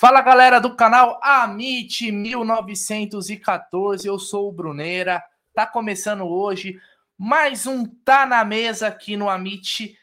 Fala galera do canal Amit 1914, eu sou o Bruneira. Tá começando hoje mais um Tá na Mesa aqui no Amit,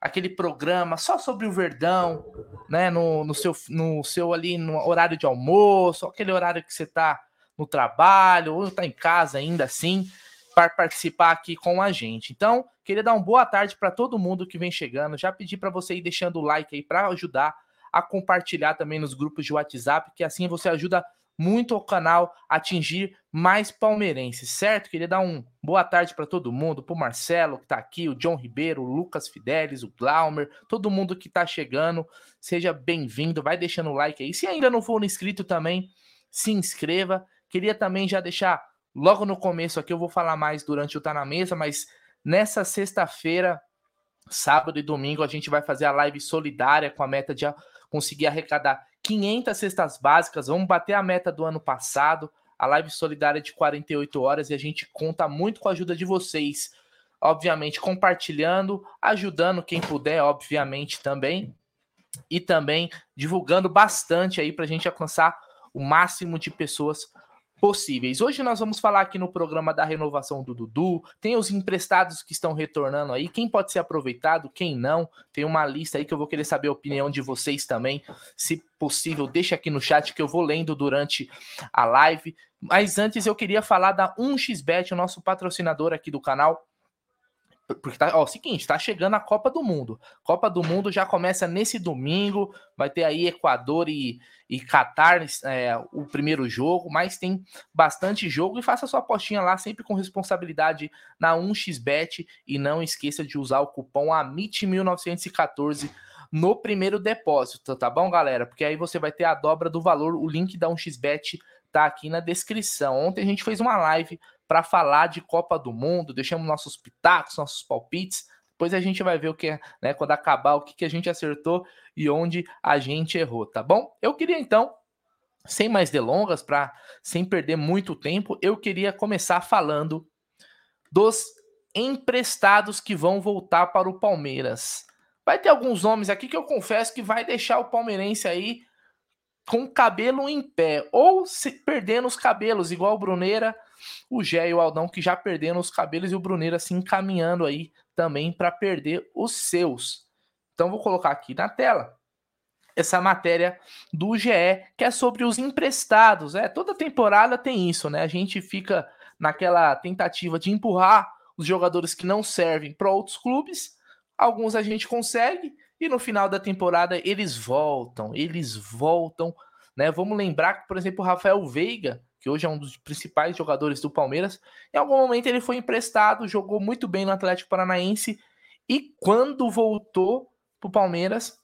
aquele programa só sobre o Verdão, né? No, no, seu, no seu ali no horário de almoço, aquele horário que você tá no trabalho ou tá em casa ainda assim, para participar aqui com a gente. Então, queria dar uma boa tarde para todo mundo que vem chegando. Já pedi para você ir deixando o like aí para ajudar a compartilhar também nos grupos de WhatsApp, que assim você ajuda muito o canal a atingir mais palmeirenses, certo? Queria dar um boa tarde para todo mundo, para o Marcelo que está aqui, o John Ribeiro, o Lucas Fidelis, o Glaumer, todo mundo que está chegando, seja bem-vindo, vai deixando o like aí. Se ainda não for inscrito também, se inscreva. Queria também já deixar logo no começo aqui, eu vou falar mais durante o Tá na Mesa, mas nessa sexta-feira, sábado e domingo, a gente vai fazer a live solidária com a meta de conseguir arrecadar 500 cestas básicas. Vamos bater a meta do ano passado. A live solidária de 48 horas e a gente conta muito com a ajuda de vocês. Obviamente, compartilhando, ajudando quem puder, obviamente também. E também divulgando bastante aí para a gente alcançar o máximo de pessoas possíveis. Hoje nós vamos falar aqui no programa da renovação do Dudu, tem os emprestados que estão retornando aí, quem pode ser aproveitado, quem não. Tem uma lista aí que eu vou querer saber a opinião de vocês também. Se possível, deixa aqui no chat que eu vou lendo durante a live. Mas antes eu queria falar da 1xBet, o nosso patrocinador aqui do canal. Porque tá, ó, seguinte, tá chegando a Copa do Mundo. Copa do Mundo já começa nesse domingo, vai ter aí Equador e, e Catar é, o primeiro jogo, mas tem bastante jogo e faça sua apostinha lá sempre com responsabilidade na 1xBet e não esqueça de usar o cupom AMIT1914 no primeiro depósito, tá bom, galera? Porque aí você vai ter a dobra do valor, o link da 1xBet tá aqui na descrição. Ontem a gente fez uma live para falar de Copa do Mundo, deixamos nossos pitacos, nossos palpites. Depois a gente vai ver o que, é, né, quando acabar, o que, que a gente acertou e onde a gente errou, tá bom? Eu queria então, sem mais delongas, para sem perder muito tempo, eu queria começar falando dos emprestados que vão voltar para o Palmeiras. Vai ter alguns nomes aqui que eu confesso que vai deixar o palmeirense aí com cabelo em pé, ou se perdendo os cabelos, igual o Bruneira o Gé e o Aldão que já perderam os cabelos e o Bruneiro assim encaminhando aí também para perder os seus. Então vou colocar aqui na tela essa matéria do GE, que é sobre os emprestados. É, toda temporada tem isso, né? A gente fica naquela tentativa de empurrar os jogadores que não servem para outros clubes. Alguns a gente consegue e no final da temporada eles voltam, eles voltam, né? Vamos lembrar que, por exemplo, o Rafael Veiga que hoje é um dos principais jogadores do Palmeiras. Em algum momento ele foi emprestado, jogou muito bem no Atlético Paranaense e quando voltou para o Palmeiras,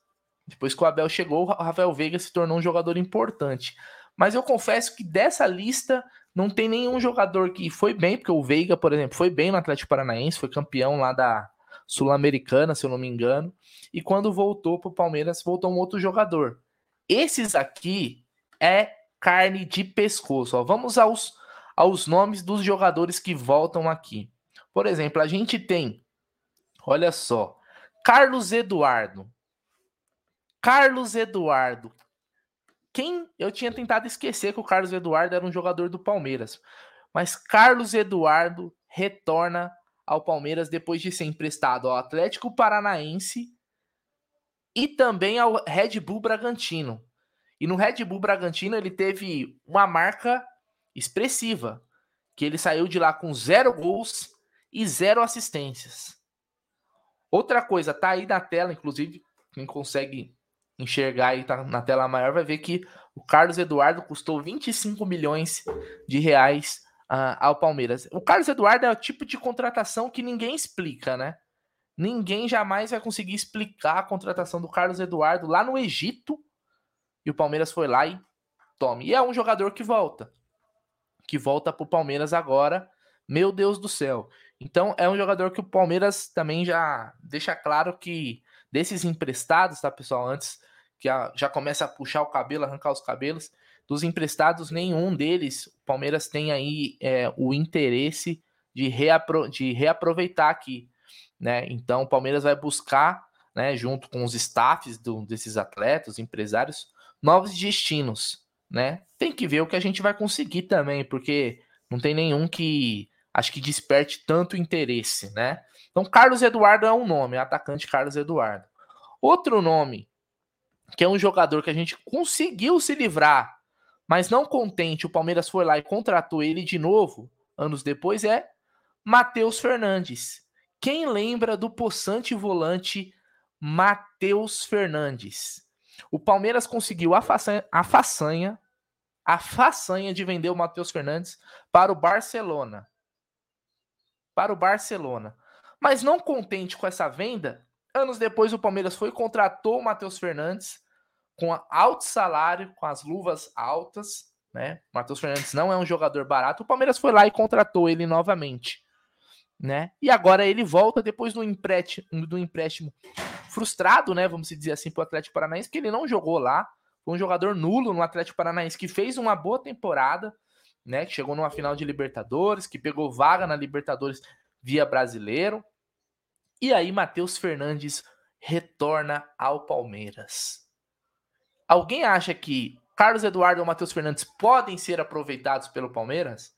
depois que o Abel chegou, o Rafael Veiga se tornou um jogador importante. Mas eu confesso que dessa lista não tem nenhum jogador que foi bem, porque o Veiga, por exemplo, foi bem no Atlético Paranaense, foi campeão lá da Sul-Americana, se eu não me engano. E quando voltou para o Palmeiras, voltou um outro jogador. Esses aqui é carne de pescoço. Ó. Vamos aos, aos nomes dos jogadores que voltam aqui. Por exemplo, a gente tem, olha só, Carlos Eduardo. Carlos Eduardo. Quem eu tinha tentado esquecer que o Carlos Eduardo era um jogador do Palmeiras, mas Carlos Eduardo retorna ao Palmeiras depois de ser emprestado ao Atlético Paranaense e também ao Red Bull Bragantino. E no Red Bull Bragantino ele teve uma marca expressiva, que ele saiu de lá com zero gols e zero assistências. Outra coisa, tá aí na tela, inclusive, quem consegue enxergar e tá na tela maior vai ver que o Carlos Eduardo custou 25 milhões de reais uh, ao Palmeiras. O Carlos Eduardo é o tipo de contratação que ninguém explica, né? Ninguém jamais vai conseguir explicar a contratação do Carlos Eduardo lá no Egito e o Palmeiras foi lá e tome. E é um jogador que volta. Que volta pro Palmeiras agora. Meu Deus do céu. Então é um jogador que o Palmeiras também já deixa claro que desses emprestados, tá, pessoal? Antes que já começa a puxar o cabelo, arrancar os cabelos, dos emprestados, nenhum deles, Palmeiras tem aí é, o interesse de, reapro de reaproveitar aqui, né? Então o Palmeiras vai buscar, né, junto com os staffs do, desses atletas, empresários, novos destinos, né? Tem que ver o que a gente vai conseguir também, porque não tem nenhum que acho que desperte tanto interesse, né? Então, Carlos Eduardo é um nome, atacante Carlos Eduardo. Outro nome, que é um jogador que a gente conseguiu se livrar, mas não contente, o Palmeiras foi lá e contratou ele de novo, anos depois, é Matheus Fernandes. Quem lembra do possante volante Matheus Fernandes? O Palmeiras conseguiu a façanha, a façanha, a façanha de vender o Matheus Fernandes para o Barcelona. Para o Barcelona. Mas não contente com essa venda, anos depois o Palmeiras foi e contratou o Matheus Fernandes com alto salário, com as luvas altas, né? Matheus Fernandes não é um jogador barato. O Palmeiras foi lá e contratou ele novamente, né? E agora ele volta depois do empréstimo, do empréstimo frustrado, né? Vamos dizer assim, para o Atlético Paranaense, que ele não jogou lá. Foi um jogador nulo no Atlético Paranaense que fez uma boa temporada, né? Que chegou numa final de Libertadores, que pegou vaga na Libertadores via brasileiro. E aí, Matheus Fernandes retorna ao Palmeiras. Alguém acha que Carlos Eduardo ou Matheus Fernandes podem ser aproveitados pelo Palmeiras?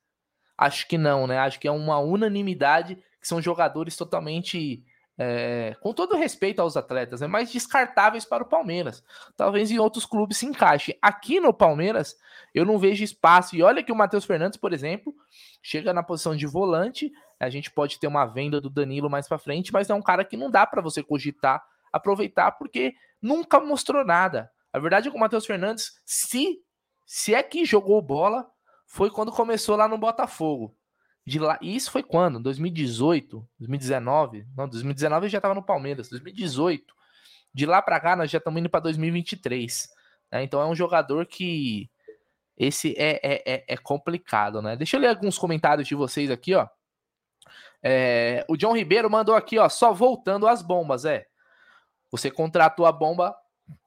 Acho que não, né? Acho que é uma unanimidade que são jogadores totalmente é, com todo respeito aos atletas, é mais descartáveis para o Palmeiras. Talvez em outros clubes se encaixe. Aqui no Palmeiras, eu não vejo espaço. E olha que o Matheus Fernandes, por exemplo, chega na posição de volante. A gente pode ter uma venda do Danilo mais para frente, mas é um cara que não dá para você cogitar aproveitar porque nunca mostrou nada. A verdade é que o Matheus Fernandes, se se é que jogou bola, foi quando começou lá no Botafogo. De lá, e isso foi quando? 2018, 2019? Não, 2019 já estava no Palmeiras. 2018. De lá para cá nós já estamos indo para 2023. Né? Então é um jogador que esse é, é, é, é, complicado, né? Deixa eu ler alguns comentários de vocês aqui, ó. É, o John Ribeiro mandou aqui, ó, só voltando às bombas, é. Você contratou a bomba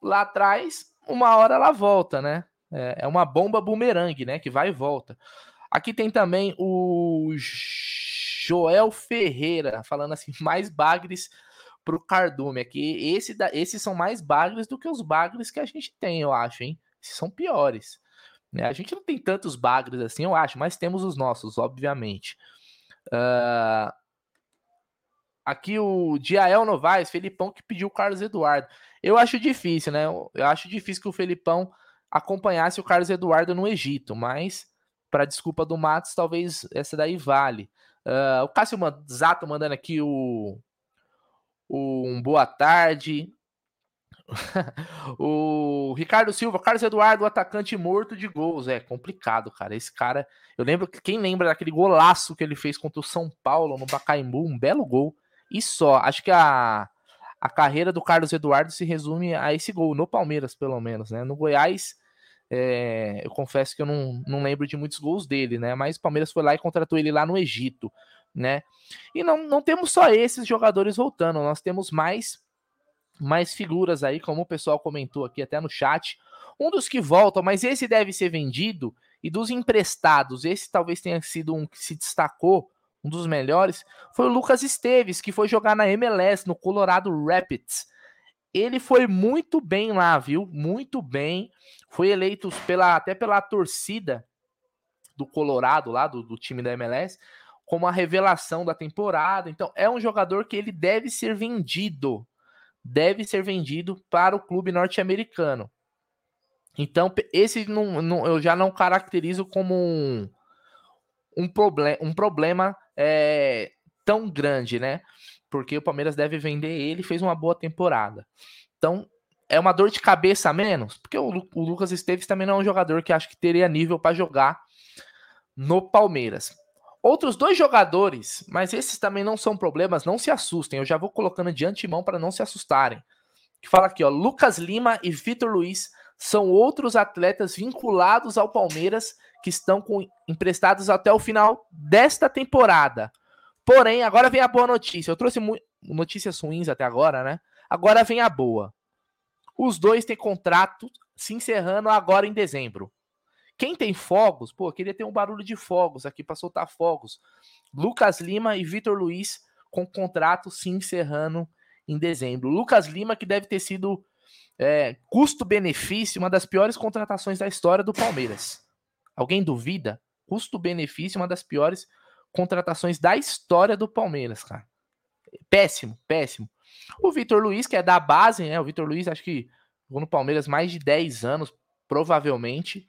lá atrás, uma hora ela volta, né? É, é uma bomba bumerangue, né? Que vai e volta. Aqui tem também o Joel Ferreira falando assim, mais bagres pro Cardume aqui. Esse da, esses são mais bagres do que os bagres que a gente tem, eu acho, hein? Esses são piores. Né? A gente não tem tantos bagres assim, eu acho, mas temos os nossos, obviamente. Uh, aqui o Diael Novaes, Felipão que pediu o Carlos Eduardo. Eu acho difícil, né? Eu acho difícil que o Felipão acompanhasse o Carlos Eduardo no Egito, mas para desculpa do Matos, talvez essa daí vale. Uh, o Cássio Zato mandando aqui o, o um boa tarde. o Ricardo Silva, Carlos Eduardo, atacante morto de gols. É complicado, cara. Esse cara, eu lembro que quem lembra daquele golaço que ele fez contra o São Paulo no Pacaembu, um belo gol. E só, acho que a, a carreira do Carlos Eduardo se resume a esse gol, no Palmeiras, pelo menos, né? No Goiás, é, eu confesso que eu não, não lembro de muitos gols dele, né? Mas o Palmeiras foi lá e contratou ele lá no Egito, né? E não, não temos só esses jogadores voltando, nós temos mais mais figuras aí, como o pessoal comentou aqui até no chat. Um dos que voltam, mas esse deve ser vendido, e dos emprestados, esse talvez tenha sido um que se destacou, um dos melhores, foi o Lucas Esteves, que foi jogar na MLS, no Colorado Rapids. Ele foi muito bem lá, viu? Muito bem. Foi eleito pela, até pela torcida do Colorado, lá do, do time da MLS, como a revelação da temporada. Então, é um jogador que ele deve ser vendido. Deve ser vendido para o clube norte-americano. Então, esse não, não, eu já não caracterizo como um, um, problem, um problema é, tão grande, né? porque o Palmeiras deve vender ele fez uma boa temporada. Então, é uma dor de cabeça a menos, porque o, o Lucas Esteves também não é um jogador que acho que teria nível para jogar no Palmeiras. Outros dois jogadores, mas esses também não são problemas, não se assustem, eu já vou colocando de antemão para não se assustarem. Que fala aqui, ó, Lucas Lima e Vitor Luiz são outros atletas vinculados ao Palmeiras que estão com, emprestados até o final desta temporada. Porém, agora vem a boa notícia. Eu trouxe notícias ruins até agora, né? Agora vem a boa. Os dois têm contrato se encerrando agora em dezembro. Quem tem fogos, pô, queria ter um barulho de fogos aqui para soltar fogos. Lucas Lima e Vitor Luiz com contrato se encerrando em dezembro. Lucas Lima que deve ter sido É, Custo-benefício, uma das piores contratações da história do Palmeiras. Alguém duvida? Custo-benefício, uma das piores contratações da história do Palmeiras, cara. Péssimo, péssimo. O Vitor Luiz, que é da base, né? O Vitor Luiz, acho que jogou no Palmeiras mais de 10 anos, provavelmente.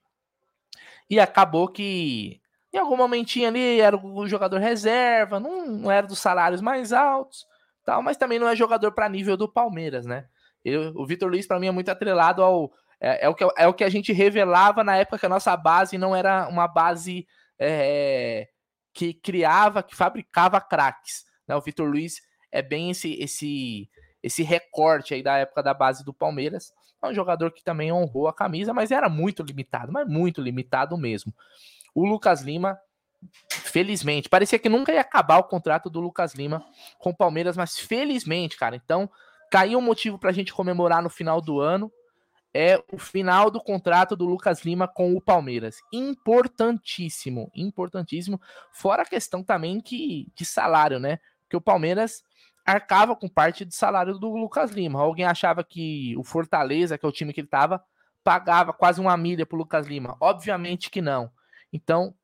E acabou que em algum momentinho ali era o jogador reserva, não, não era dos salários mais altos, tal, mas também não é jogador para nível do Palmeiras, né? Eu, o Vitor Luiz, para mim, é muito atrelado ao. É, é, o que, é o que a gente revelava na época que a nossa base não era uma base é, que criava, que fabricava craques. Né? O Vitor Luiz é bem esse, esse, esse recorte aí da época da base do Palmeiras. É um jogador que também honrou a camisa, mas era muito limitado, mas muito limitado mesmo. O Lucas Lima, felizmente, parecia que nunca ia acabar o contrato do Lucas Lima com o Palmeiras, mas felizmente, cara, então caiu um motivo para a gente comemorar no final do ano. É o final do contrato do Lucas Lima com o Palmeiras. Importantíssimo, importantíssimo. Fora a questão também que, de salário, né? Porque o Palmeiras arcava com parte do salário do Lucas Lima. Alguém achava que o Fortaleza, que é o time que ele estava, pagava quase uma milha para Lucas Lima. Obviamente que não. Então,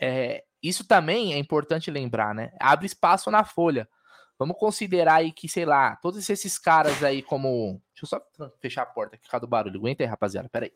é, isso também é importante lembrar, né? Abre espaço na folha. Vamos considerar aí que, sei lá, todos esses caras aí como. Eu só fechar a porta aqui por causa do barulho. Aguenta aí, rapaziada. Pera aí.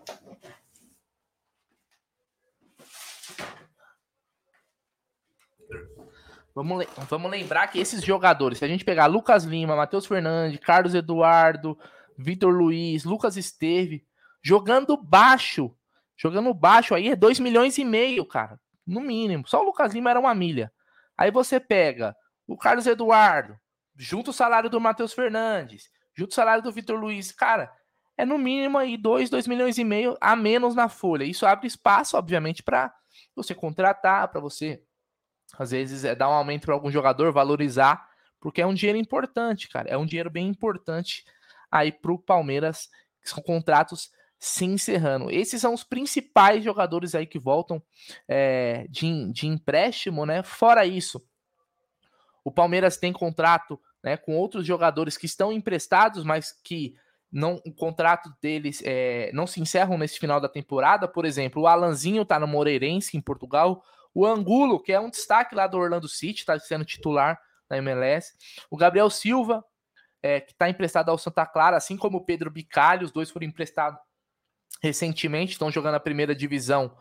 Vamos, vamos lembrar que esses jogadores, se a gente pegar Lucas Lima, Matheus Fernandes, Carlos Eduardo, Vitor Luiz, Lucas Esteve, jogando baixo, jogando baixo aí é 2 milhões e meio, cara, no mínimo. Só o Lucas Lima era uma milha. Aí você pega o Carlos Eduardo, junto o salário do Matheus Fernandes, junto o salário do Vitor Luiz, cara, é no mínimo aí 2, 2 milhões e meio a menos na folha. Isso abre espaço, obviamente, para você contratar, para você, às vezes, é dar um aumento para algum jogador, valorizar, porque é um dinheiro importante, cara. É um dinheiro bem importante aí para o Palmeiras, que são contratos se encerrando. Esses são os principais jogadores aí que voltam é, de, de empréstimo, né? Fora isso, o Palmeiras tem contrato né, com outros jogadores que estão emprestados, mas que não, o contrato deles é, não se encerram nesse final da temporada. Por exemplo, o Alanzinho está no Moreirense, em Portugal. O Angulo, que é um destaque lá do Orlando City, está sendo titular na MLS. O Gabriel Silva, é, que está emprestado ao Santa Clara, assim como o Pedro Bicalho, os dois foram emprestados recentemente, estão jogando a primeira divisão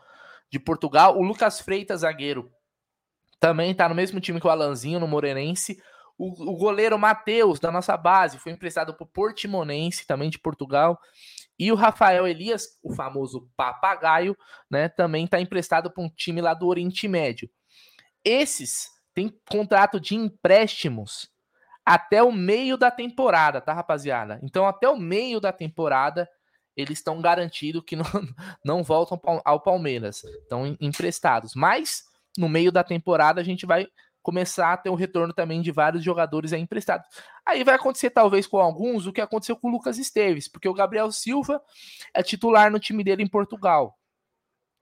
de Portugal. O Lucas Freitas, zagueiro, também está no mesmo time que o Alanzinho, no Moreirense. O, o goleiro Matheus, da nossa base, foi emprestado para o Portimonense, também de Portugal. E o Rafael Elias, o famoso papagaio, né, também está emprestado para um time lá do Oriente Médio. Esses têm contrato de empréstimos até o meio da temporada, tá, rapaziada? Então, até o meio da temporada, eles estão garantidos que não, não voltam ao Palmeiras. Estão emprestados. Mas no meio da temporada a gente vai começar a ter o retorno também de vários jogadores aí emprestados. Aí vai acontecer talvez com alguns o que aconteceu com o Lucas Esteves, porque o Gabriel Silva é titular no time dele em Portugal.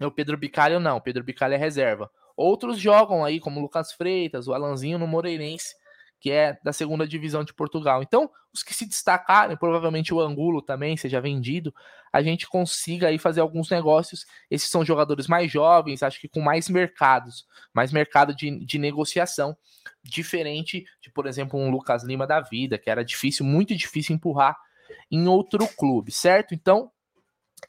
O Pedro Bicalho não, o Pedro Bicalho é reserva. Outros jogam aí, como o Lucas Freitas, o Alanzinho no Moreirense, que é da segunda divisão de Portugal. Então, os que se destacarem, provavelmente o Angulo também seja vendido, a gente consiga aí fazer alguns negócios. Esses são jogadores mais jovens, acho que com mais mercados, mais mercado de, de negociação, diferente de, por exemplo, um Lucas Lima da vida, que era difícil, muito difícil empurrar em outro clube, certo? Então,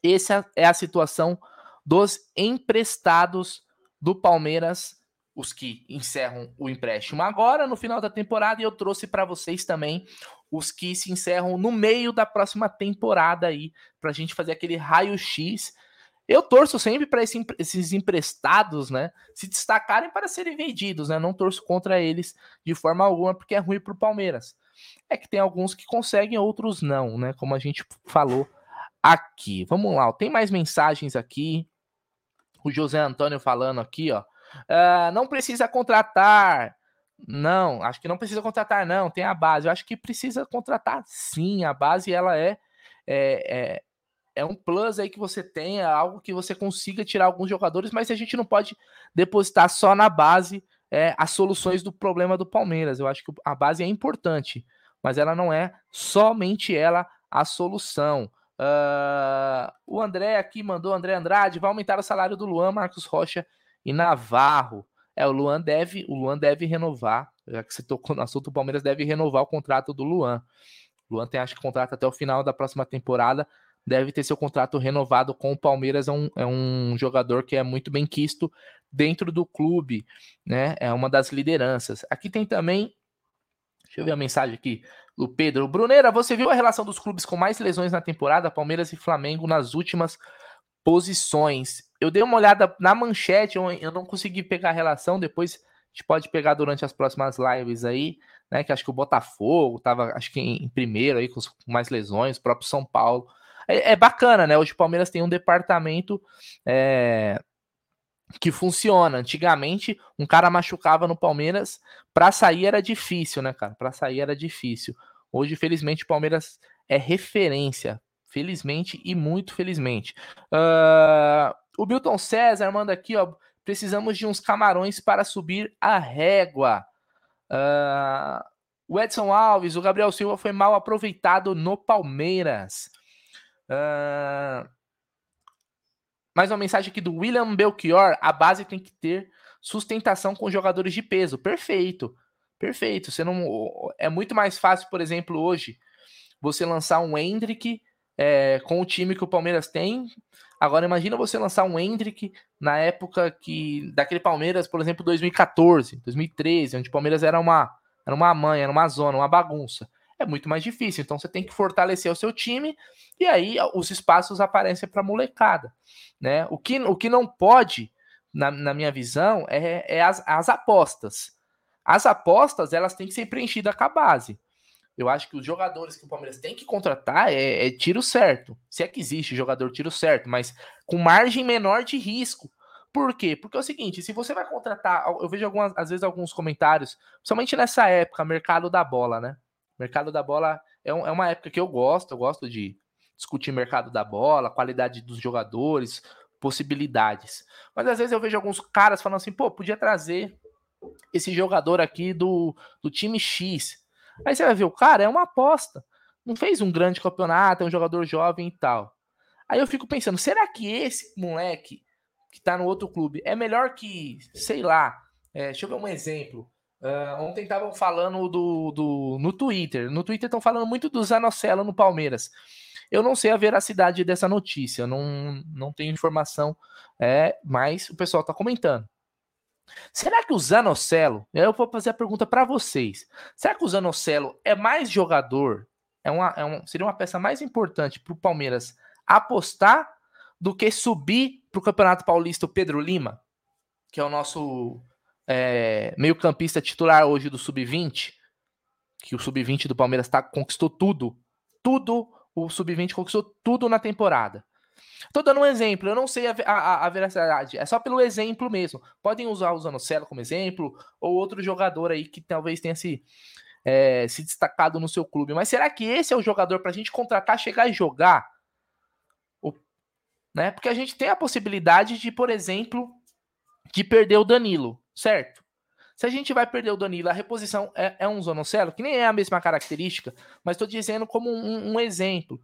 essa é a situação dos emprestados do Palmeiras os que encerram o empréstimo agora no final da temporada e eu trouxe para vocês também os que se encerram no meio da próxima temporada aí para a gente fazer aquele raio X. Eu torço sempre para esse, esses emprestados, né, se destacarem para serem vendidos, né? Não torço contra eles de forma alguma porque é ruim para o Palmeiras. É que tem alguns que conseguem, outros não, né? Como a gente falou aqui. Vamos lá, tem mais mensagens aqui. O José Antônio falando aqui, ó. Uh, não precisa contratar. Não, acho que não precisa contratar, não. Tem a base. Eu acho que precisa contratar sim. A base ela é, é, é, é um plus aí que você tem, é algo que você consiga tirar alguns jogadores, mas a gente não pode depositar só na base é, as soluções do problema do Palmeiras. Eu acho que a base é importante, mas ela não é somente ela a solução. Uh, o André aqui mandou, André Andrade, vai aumentar o salário do Luan, Marcos Rocha e Navarro. É, o Luan deve, o Luan deve renovar, já que você tocou no assunto, o Palmeiras deve renovar o contrato do Luan. O Luan tem, acho que, contrato até o final da próxima temporada, deve ter seu contrato renovado com o Palmeiras, é um, é um jogador que é muito bem quisto dentro do clube, né? É uma das lideranças. Aqui tem também, deixa eu ver a mensagem aqui, o Pedro. Bruneira, você viu a relação dos clubes com mais lesões na temporada, Palmeiras e Flamengo nas últimas posições? Eu dei uma olhada na manchete, eu, não consegui pegar a relação, depois a gente pode pegar durante as próximas lives aí, né? Que acho que o Botafogo tava, acho que em, em primeiro aí, com, com, mais lesões, o próprio São Paulo. É, é, bacana, né? Hoje o Palmeiras tem um departamento é, que funciona. Antigamente, um cara machucava no Palmeiras, para sair era difícil, né, cara? Para sair era difícil. Hoje, felizmente, o Palmeiras é referência. Felizmente e muito felizmente. Uh, o Milton César manda aqui, ó. Precisamos de uns camarões para subir a régua. Uh, o Edson Alves, o Gabriel Silva foi mal aproveitado no Palmeiras. Uh, mais uma mensagem aqui do William Belchior. A base tem que ter sustentação com jogadores de peso. Perfeito. Perfeito. Você não é muito mais fácil, por exemplo, hoje você lançar um Hendrick é, com o time que o Palmeiras tem. Agora imagina você lançar um Hendrick na época que daquele Palmeiras, por exemplo, 2014, 2013, onde o Palmeiras era uma era uma mãe, era uma zona, uma bagunça. É muito mais difícil. Então você tem que fortalecer o seu time e aí os espaços aparecem para molecada, né? O que, o que não pode, na, na minha visão, é, é as, as apostas. As apostas elas têm que ser preenchidas com a base. Eu acho que os jogadores que o Palmeiras tem que contratar é, é tiro certo. Se é que existe jogador tiro certo, mas com margem menor de risco. Por quê? Porque é o seguinte, se você vai contratar, eu vejo algumas, às vezes alguns comentários, principalmente nessa época, mercado da bola, né? Mercado da bola é, um, é uma época que eu gosto, eu gosto de discutir mercado da bola, qualidade dos jogadores, possibilidades. Mas às vezes eu vejo alguns caras falando assim, pô, podia trazer esse jogador aqui do, do time X. Aí você vai ver, o cara é uma aposta. Não fez um grande campeonato, é um jogador jovem e tal. Aí eu fico pensando, será que esse moleque que tá no outro clube é melhor que, sei lá, é, deixa eu ver um exemplo. Uh, ontem estavam falando do, do, no Twitter. No Twitter estão falando muito do Zanocelo no Palmeiras. Eu não sei a veracidade dessa notícia, não, não tenho informação, é, mas o pessoal está comentando. Será que o Zanocelo, eu vou fazer a pergunta para vocês, será que o Zanocelo é mais jogador, é uma, é um, seria uma peça mais importante para o Palmeiras apostar do que subir para o Campeonato Paulista o Pedro Lima, que é o nosso é, meio-campista titular hoje do Sub-20, que o Sub-20 do Palmeiras tá, conquistou tudo, tudo, o Sub-20 conquistou tudo na temporada. Tô dando um exemplo, eu não sei a, a, a, veracidade, é só pelo exemplo mesmo. Podem usar o Zanocelo como exemplo, ou outro jogador aí que talvez tenha se, é, se destacado no seu clube. Mas será que esse é o jogador para a gente contratar, chegar e jogar? O, né? Porque a gente tem a possibilidade de, por exemplo, de perder o Danilo, certo? Se a gente vai perder o Danilo, a reposição é, é um Zonocelo, que nem é a mesma característica, mas estou dizendo como um, um exemplo.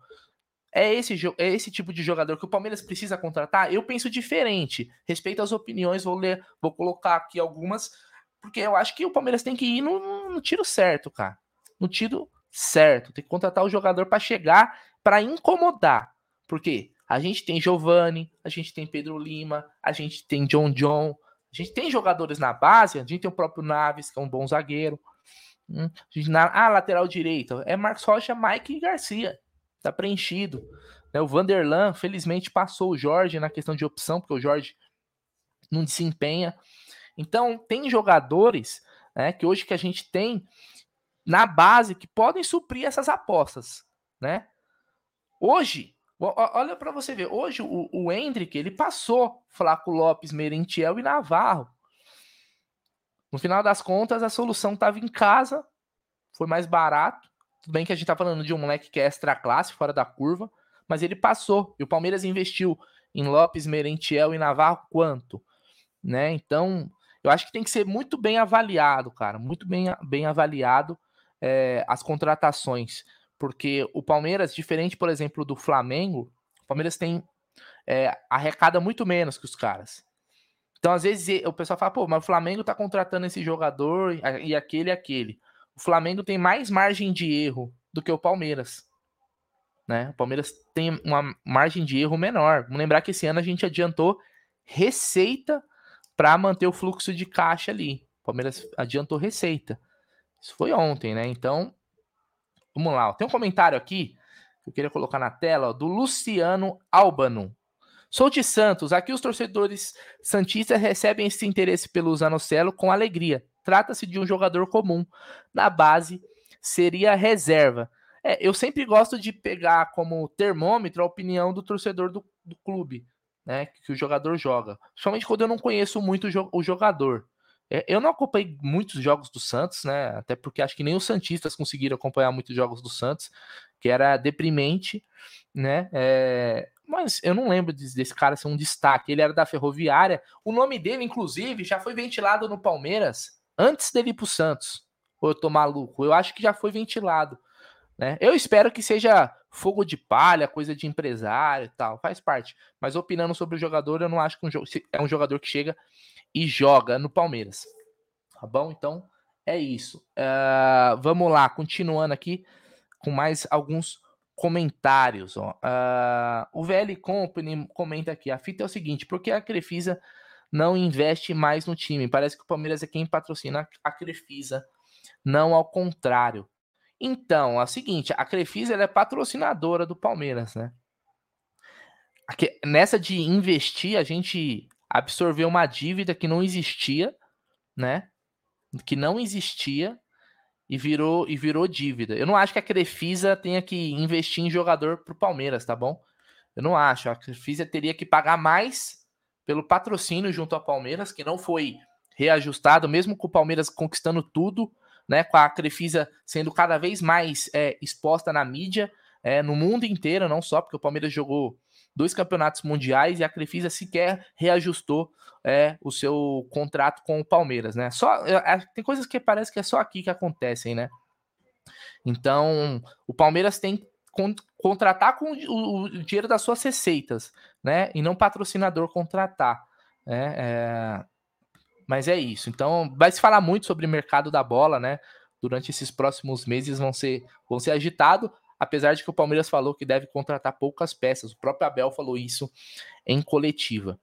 É esse, é esse tipo de jogador que o Palmeiras precisa contratar? Eu penso diferente. Respeito às opiniões, vou ler, vou colocar aqui algumas, porque eu acho que o Palmeiras tem que ir no, no tiro certo, cara. No tiro certo. Tem que contratar o jogador para chegar, para incomodar. Porque a gente tem Giovani, a gente tem Pedro Lima, a gente tem John John, a gente tem jogadores na base, a gente tem o próprio Naves, que é um bom zagueiro. Hum, na, ah, lateral direito. É Marcos Rocha, Mike e Garcia. Tá preenchido. Né, o Vanderlan, felizmente, passou o Jorge na questão de opção, porque o Jorge não desempenha. Então, tem jogadores né, que hoje que a gente tem na base que podem suprir essas apostas. Né? Hoje, olha para você ver, hoje o, o Hendrick, ele passou Flaco Lopes, Merentiel e Navarro. No final das contas, a solução estava em casa, foi mais barato. Tudo bem que a gente tá falando de um moleque que é extra classe, fora da curva, mas ele passou. E o Palmeiras investiu em Lopes, Merentiel e Navarro quanto? Né? Então, eu acho que tem que ser muito bem avaliado, cara. Muito bem, bem avaliado é, as contratações. Porque o Palmeiras, diferente, por exemplo, do Flamengo, o Palmeiras tem é, arrecada muito menos que os caras. Então, às vezes, o pessoal fala, pô, mas o Flamengo tá contratando esse jogador e aquele e aquele. O Flamengo tem mais margem de erro do que o Palmeiras. Né? O Palmeiras tem uma margem de erro menor. Vamos lembrar que esse ano a gente adiantou receita para manter o fluxo de caixa ali. O Palmeiras adiantou receita. Isso foi ontem, né? Então, vamos lá. Tem um comentário aqui que eu queria colocar na tela ó, do Luciano Albano. Sou de Santos. Aqui os torcedores santistas recebem esse interesse pelo Zanocelo com alegria. Trata-se de um jogador comum. Na base, seria reserva. É, eu sempre gosto de pegar como termômetro a opinião do torcedor do, do clube, né? Que, o jogador joga. Somente quando eu não conheço muito o, jo o jogador. É, eu não acompanhei muitos jogos do Santos, né? Até porque acho que nem os Santistas conseguiram acompanhar muitos jogos do Santos, que era deprimente, né? É, mas eu não lembro desse cara ser um destaque. Ele era da Ferroviária. O nome dele, inclusive, já foi ventilado no Palmeiras antes dele ir pro Santos. Ou eu tô maluco? Eu acho que já foi ventilado. Né? Eu espero que seja fogo de palha, coisa de empresário e tal, faz parte. Mas opinando sobre o jogador, eu não acho que um, é um jogador que chega e joga no Palmeiras. Tá bom? Então é isso. Uh, vamos lá, continuando aqui com mais alguns comentários. Ó. Uh, o VL Company comenta aqui: a fita é o seguinte, porque a Crefisa não investe mais no time? Parece que o Palmeiras é quem patrocina a Crefisa, não ao contrário. Então, é o seguinte, a Crefisa é patrocinadora do Palmeiras, né? Aqui, nessa de investir, a gente absorveu uma dívida que não existia, né? Que não existia e virou e virou dívida. Eu não acho que a Crefisa tenha que investir em jogador pro Palmeiras, tá bom? Eu não acho. A Crefisa teria que pagar mais pelo patrocínio junto ao Palmeiras, que não foi reajustado, mesmo com o Palmeiras conquistando tudo né, com a Crefisa sendo cada vez mais é, exposta na mídia, é, no mundo inteiro, não só porque o Palmeiras jogou dois campeonatos mundiais e a Crefisa sequer reajustou é, o seu contrato com o Palmeiras, né? Só é, é tem coisas que parece que é só aqui que acontecem, né? Então, o Palmeiras tem que contratar com o, o, dinheiro das suas receitas, né? E não patrocinador contratar. Né? É, mas é isso. Então, vai se falar muito sobre o mercado da bola, né? Durante esses próximos meses vão ser, vão ser agitado, apesar de que o Palmeiras falou que deve contratar poucas peças. O próprio Abel falou isso em coletiva.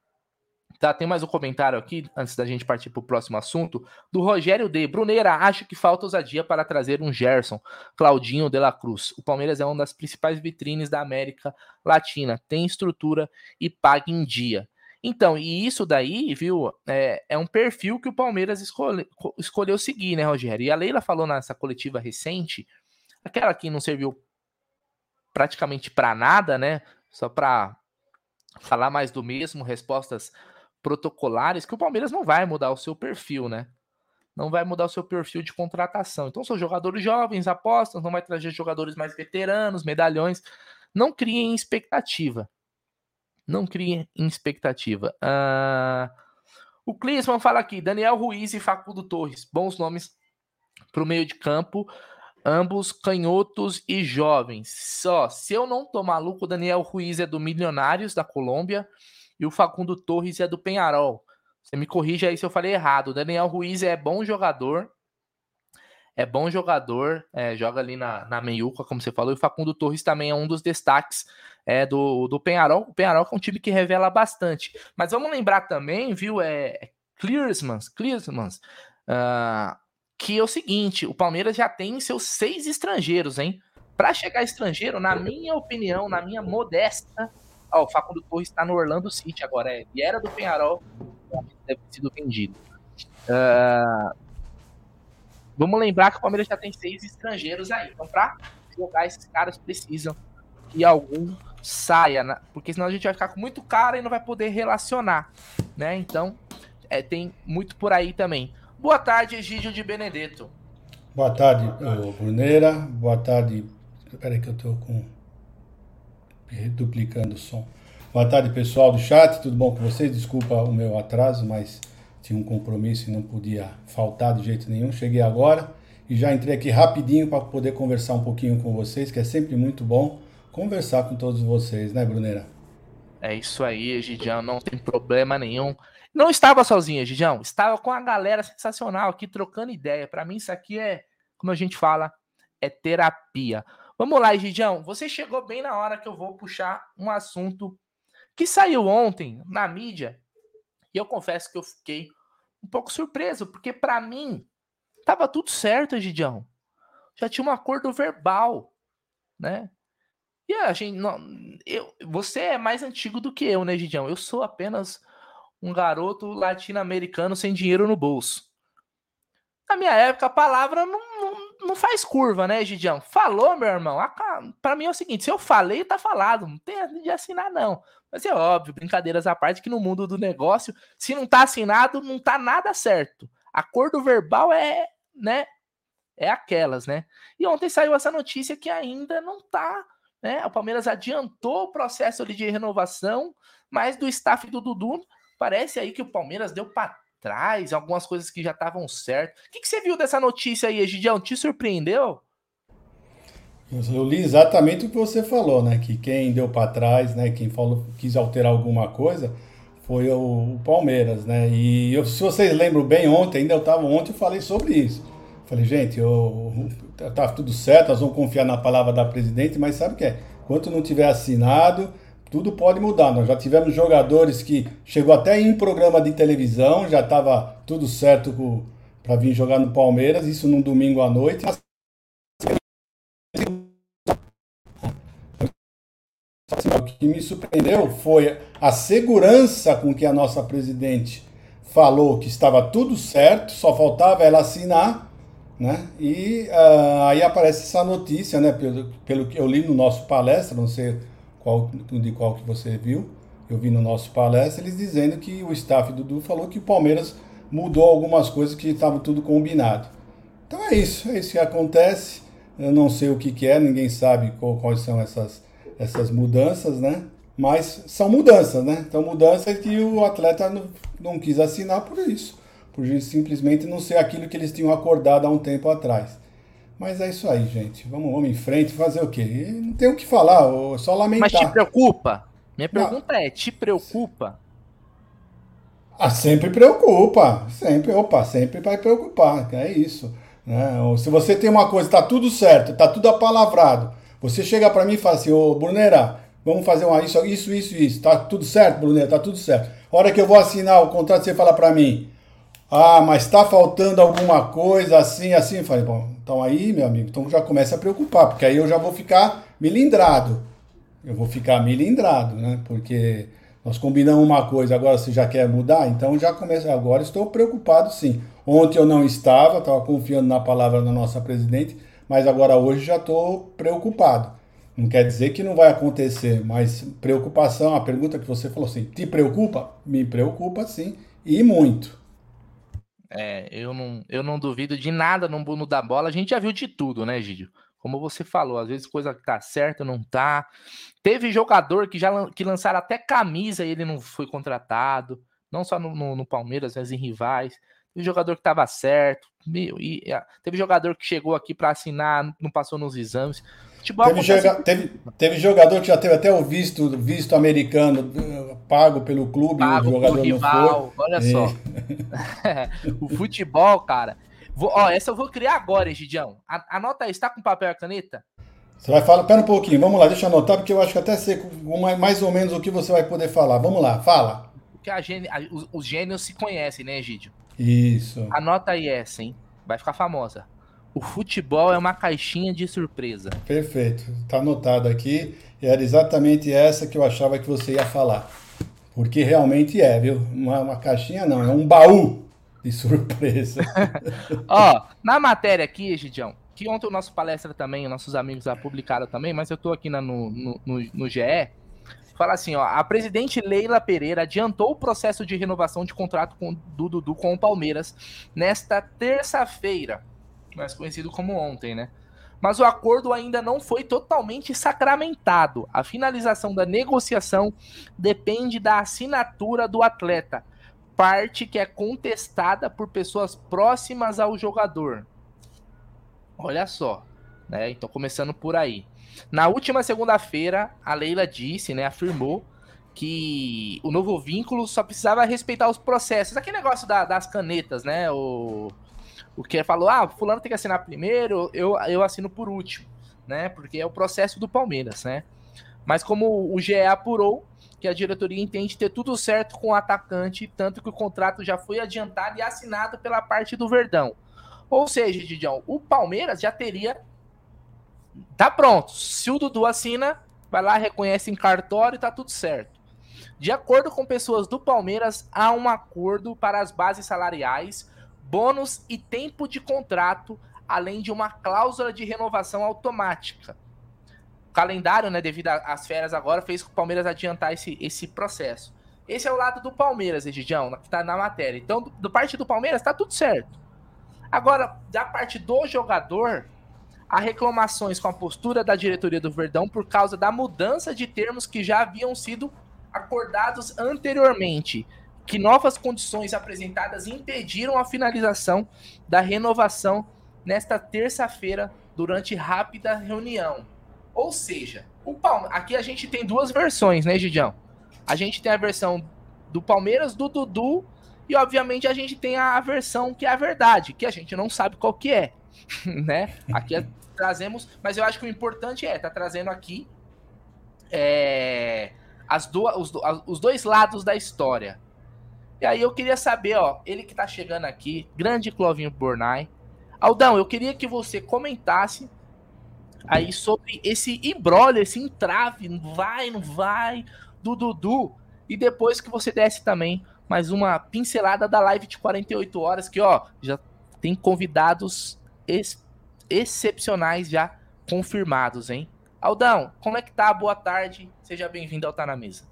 Tá, tem mais um comentário aqui, antes da gente partir para o próximo assunto, do Rogério D. Bruneira, acho que falta ousadia para trazer um Gerson, Claudinho de la Cruz. O Palmeiras é uma das principais vitrines da América Latina, tem estrutura e paga em dia. Então, e isso daí, viu, é, é um perfil que o Palmeiras escolhe, escolheu seguir, né, Rogério? E a Leila falou nessa coletiva recente, aquela que não serviu praticamente para nada, né? Só para falar mais do mesmo, respostas protocolares, que o Palmeiras não vai mudar o seu perfil, né? Não vai mudar o seu perfil de contratação. Então, são jogadores jovens, apostas, não vai trazer jogadores mais veteranos, medalhões. Não criem expectativa não crie expectativa. Uh, o Clisman fala aqui: Daniel Ruiz e Facundo Torres, bons nomes para o meio de campo, ambos canhotos e jovens. Só, se eu não tô maluco, o Daniel Ruiz é do Milionários da Colômbia e o Facundo Torres é do Penharol. Você me corrija aí se eu falei errado. O Daniel Ruiz é bom jogador, é bom jogador, é, joga ali na, na meiuca, como você falou, e o Facundo Torres também é um dos destaques é, do, do Penharol. O Penharol é um time que revela bastante. Mas vamos lembrar também, viu, é Clearsmans, Clearsmans, uh, que é o seguinte, o Palmeiras já tem seus seis estrangeiros, hein? Para chegar estrangeiro, na minha opinião, na minha modesta, ó, o Facundo Torres está no Orlando City agora, é, e era do Penharol, deve ter sido vendido. Uh, Vamos lembrar que o Palmeiras já tem seis estrangeiros aí. Então, para jogar, esses caras precisam que algum saia, né? porque senão a gente vai ficar com muito cara e não vai poder relacionar, né? Então, é, tem muito por aí também. Boa tarde, Egídio de Benedetto. Boa tarde, Bruneira. Boa tarde. Peraí que eu tô com duplicando o som. Boa tarde, pessoal do chat. Tudo bom com vocês? Desculpa o meu atraso, mas tinha um compromisso e não podia faltar de jeito nenhum. Cheguei agora e já entrei aqui rapidinho para poder conversar um pouquinho com vocês, que é sempre muito bom conversar com todos vocês, né, Brunera? É isso aí, Egidião, não tem problema nenhum. Não estava sozinho, Egidião, estava com a galera sensacional aqui trocando ideia. Para mim, isso aqui é, como a gente fala, é terapia. Vamos lá, Egidião, você chegou bem na hora que eu vou puxar um assunto que saiu ontem na mídia e eu confesso que eu fiquei um pouco surpreso, porque para mim tava tudo certo, Egidião. Já tinha um acordo verbal, né? E a gente não, eu, você é mais antigo do que eu, né, Gidião? Eu sou apenas um garoto latino-americano sem dinheiro no bolso. Na minha época, a palavra não, não, faz curva, né, Gidião? Falou, meu irmão. Para mim é o seguinte: se eu falei, tá falado. Não tem de assinar, não. Mas é óbvio, brincadeiras à parte, que no mundo do negócio, se não tá assinado, não tá nada certo. Acordo verbal é, né? É aquelas, né? E ontem saiu essa notícia que ainda não tá né? O Palmeiras adiantou o processo de renovação, mas do staff do Dudu, parece aí que o Palmeiras deu para trás, algumas coisas que já estavam certas. O que, que, você viu dessa notícia aí, Egidião? Te surpreendeu? Eu li exatamente o que você falou, né? Que quem deu para trás, né? Quem falou, quis alterar alguma coisa foi o, Palmeiras, né? E eu, se vocês lembram bem, ontem, ainda eu estava ontem, eu falei sobre isso. Falei, gente, eu, tá tudo certo, nós vamos confiar na palavra da presidente, mas sabe o que é? Enquanto não tiver assinado, tudo pode mudar. Nós já tivemos jogadores que chegou até em programa de televisão, já estava tudo certo para vir jogar no Palmeiras, isso num domingo à noite. O que me surpreendeu foi a segurança com que a nossa presidente falou que estava tudo certo, só faltava ela assinar né? E uh, aí aparece essa notícia, né? Pelo, pelo que eu li no nosso palestra, não sei qual, de qual que você viu, eu vi no nosso palestra, eles dizendo que o staff do Dudu falou que o Palmeiras mudou algumas coisas que estavam tudo combinado. Então é isso, é isso que acontece. Eu não sei o que, que é, ninguém sabe qual, quais são essas, essas mudanças, né? Mas são mudanças, né? Então mudanças que o atleta não, não quis assinar por isso por simplesmente não ser aquilo que eles tinham acordado há um tempo atrás. Mas é isso aí, gente. Vamos, vamos em frente, fazer o quê? Não tem o que falar, só lamentar. Mas te preocupa? Minha pergunta não. é, te preocupa? Ah, sempre preocupa, sempre, opa, sempre vai preocupar, é isso. Né? Se você tem uma coisa, tá tudo certo, tá tudo apalavrado, você chega para mim e fala assim, ô Brunera, vamos fazer uma, isso, isso, isso, isso, tá tudo certo, Brunera, tá tudo certo. A hora que eu vou assinar o contrato, você fala para mim, ah, mas está faltando alguma coisa assim, assim. falei, bom, então aí, meu amigo, então já começa a preocupar, porque aí eu já vou ficar milindrado. Eu vou ficar milindrado, né? Porque nós combinamos uma coisa, agora você já quer mudar, então já começa. Agora estou preocupado sim. Ontem eu não estava, estava confiando na palavra da nossa presidente, mas agora hoje já estou preocupado. Não quer dizer que não vai acontecer, mas preocupação, a pergunta que você falou assim, te preocupa? Me preocupa sim, e muito. É, eu não, eu não duvido de nada no mundo da bola. A gente já viu de tudo, né, Gídio? Como você falou, às vezes coisa que tá certa não tá. Teve jogador que já que lançaram até camisa e ele não foi contratado, não só no, no, no Palmeiras, mas em rivais. Teve jogador que tava certo, meu, e, teve jogador que chegou aqui para assinar, não passou nos exames. Futebol teve, joga teve, teve, jogador que já teve até o visto, visto americano eh, pago pelo clube, pago o jogador rival, Olha e... só. o futebol, cara. Vou, ó, essa eu vou criar agora, Egidião. Anota aí, está com papel e caneta? Você vai falar, pera um pouquinho, vamos lá, deixa eu anotar, porque eu acho que até sei mais ou menos o que você vai poder falar. Vamos lá, fala. Porque a gênio, a, os, os gênios se conhecem, né, Egídio? Isso. Anota aí essa, hein? Vai ficar famosa. O futebol é uma caixinha de surpresa. Perfeito. Está anotado aqui. Era exatamente essa que eu achava que você ia falar. Porque realmente é, viu? Uma, uma caixinha não, é um baú de surpresa. Ó, na matéria aqui, Gidião, que ontem o nosso palestra também, nossos amigos já publicaram também, mas eu tô aqui na, no, no, no, no GE. Fala assim, ó, a presidente Leila Pereira adiantou o processo de renovação de contrato com, do Dudu com o Palmeiras nesta terça-feira mais conhecido como ontem, né? Mas o acordo ainda não foi totalmente sacramentado. A finalização da negociação depende da assinatura do atleta, parte que é contestada por pessoas próximas ao jogador. Olha só, né? Então começando por aí. Na última segunda-feira, a Leila disse, né, afirmou que o novo vínculo só precisava respeitar os processos. Aquele negócio da, das canetas, né? O, o que falou, ah, fulano tem que assinar primeiro, eu, eu assino por último, né? Porque é o processo do Palmeiras, né? Mas como o GE apurou, que a diretoria entende ter tudo certo com o atacante, tanto que o contrato já foi adiantado e assinado pela parte do Verdão. Ou seja, Didião, o Palmeiras já teria. Tá pronto. Se o Dudu assina, vai lá, reconhece em cartório e tá tudo certo. De acordo com pessoas do Palmeiras, há um acordo para as bases salariais, bônus e tempo de contrato, além de uma cláusula de renovação automática calendário, né, devido às férias agora, fez com o Palmeiras adiantar esse, esse processo. Esse é o lado do Palmeiras, Egidião, que tá na matéria. Então, do, do parte do Palmeiras, tá tudo certo. Agora, da parte do jogador, há reclamações com a postura da diretoria do Verdão por causa da mudança de termos que já haviam sido acordados anteriormente, que novas condições apresentadas impediram a finalização da renovação nesta terça-feira durante rápida reunião. Ou seja, o Palme... aqui a gente tem duas versões, né, Gidião? A gente tem a versão do Palmeiras, do Dudu, e obviamente a gente tem a versão que é a verdade, que a gente não sabe qual que é, né? Aqui é, trazemos, mas eu acho que o importante é tá trazendo aqui é, as duas, os, os dois lados da história. E aí eu queria saber, ó, ele que tá chegando aqui, grande Clovinho Bornai. Aldão, eu queria que você comentasse aí sobre esse imbróglio, esse entrave, não vai, não vai, do Dudu. E depois que você desce também mais uma pincelada da live de 48 horas, que ó, já tem convidados ex excepcionais já confirmados, hein? Aldão, como é que tá? Boa tarde, seja bem-vindo ao Tá Na Mesa.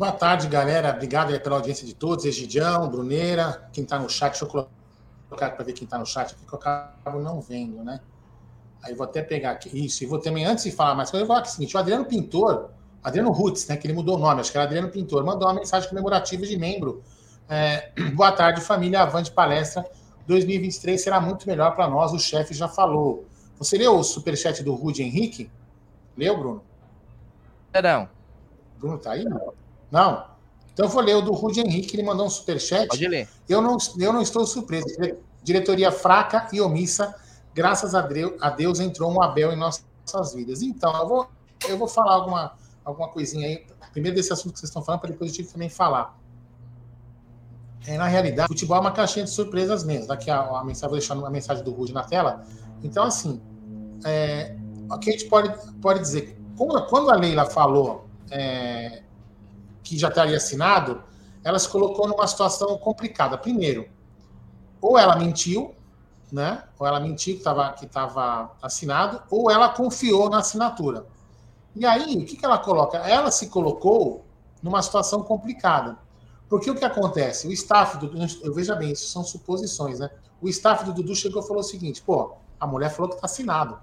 Boa tarde, galera. Obrigado pela audiência de todos. Egidião, Bruneira, quem tá no chat, deixa eu colocar colocar para ver quem está no chat aqui, que eu acabo não vendo, né? Aí vou até pegar aqui. Isso, e vou também, antes de falar mais coisa, eu vou falar aqui o seguinte: o Adriano Pintor, Adriano Rutz, né? Que ele mudou o nome, acho que era Adriano Pintor, mandou uma mensagem comemorativa de membro. É, boa tarde, família Avante Palestra. 2023 será muito melhor para nós, o chefe já falou. Você leu o superchat do Rude Henrique? Leu, Bruno? Não. Bruno tá aí? Não. Não. Então eu vou ler o do Rude Henrique, ele mandou um superchat. Pode ler. Eu não, eu não estou surpreso. Diretoria fraca e omissa. Graças a Deus, a Deus entrou um Abel em nossas vidas. Então, eu vou, eu vou falar alguma, alguma coisinha aí. Primeiro desse assunto que vocês estão falando, para depois eu tive também falar. É, na realidade, futebol é uma caixinha de surpresas mesmo. Aqui a, a mensagem, vou deixar a mensagem do Rude na tela. Então, assim, é, o que a gente pode, pode dizer? Quando, quando a Leila falou é, que já estaria assinado, ela se colocou numa situação complicada. Primeiro, ou ela mentiu, né? Ou ela mentiu que estava que tava assinado, ou ela confiou na assinatura. E aí, o que, que ela coloca? Ela se colocou numa situação complicada. Porque o que acontece? O staff do eu veja bem, isso são suposições, né? O staff do Dudu chegou e falou o seguinte: pô, a mulher falou que está assinado.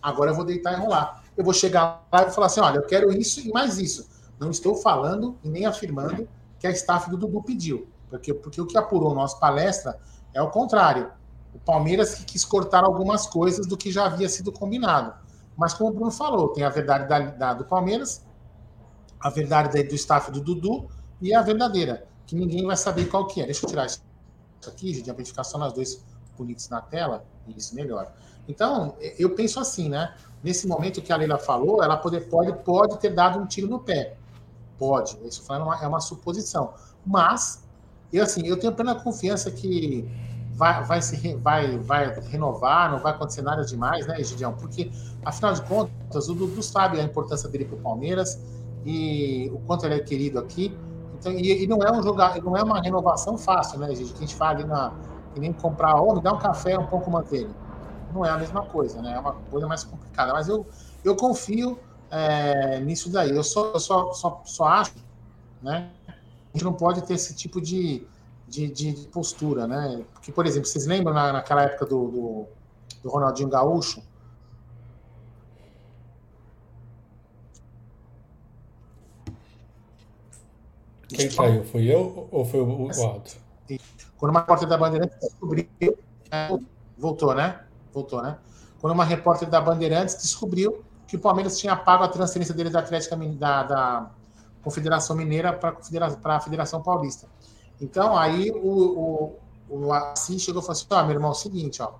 Agora eu vou deitar e enrolar. Eu vou chegar lá e vou falar assim: olha, eu quero isso e mais isso. Não estou falando e nem afirmando que a staff do Dudu pediu, porque, porque o que apurou nossa palestra é o contrário. O Palmeiras que quis cortar algumas coisas do que já havia sido combinado. Mas como o Bruno falou, tem a verdade da, da, do Palmeiras, a verdade do staff do Dudu e a verdadeira, que ninguém vai saber qual que é. Deixa eu tirar isso aqui, gente, ficar só nós dois bonitos na tela, isso melhor. Então, eu penso assim, né? Nesse momento que a Leila falou, ela pode, pode, pode ter dado um tiro no pé. Pode, isso é uma, é uma suposição. Mas, eu, assim, eu tenho plena confiança que vai, vai, se, vai, vai renovar, não vai acontecer nada demais, né, Egidião? Porque, afinal de contas, o Dudu sabe a importância dele para o Palmeiras e o quanto ele é querido aqui. Então, e, e, não é um jogar, não é uma renovação fácil, né, gente? Que a gente fala ali na. Que nem comprar, ou me dá um café, um pão com manteiga. Não é a mesma coisa, né? É uma coisa mais complicada. Mas eu, eu confio é, nisso daí. Eu só, só, só, só acho, né? A gente não pode ter esse tipo de, de, de postura, né? Porque, por exemplo, vocês lembram na, naquela época do, do, do Ronaldinho Gaúcho? Quem caiu? Foi eu ou foi o, o Aldo? Quando uma repórter da Bandeirantes descobriu. Voltou, né? Voltou, né? Quando uma repórter da Bandeirantes descobriu que o Palmeiras tinha pago a transferência dele da Atlética da, da Confederação Mineira para a Federação Paulista. Então, aí o, o, o Assis chegou e falou assim: ó, oh, meu irmão, é o seguinte, ó.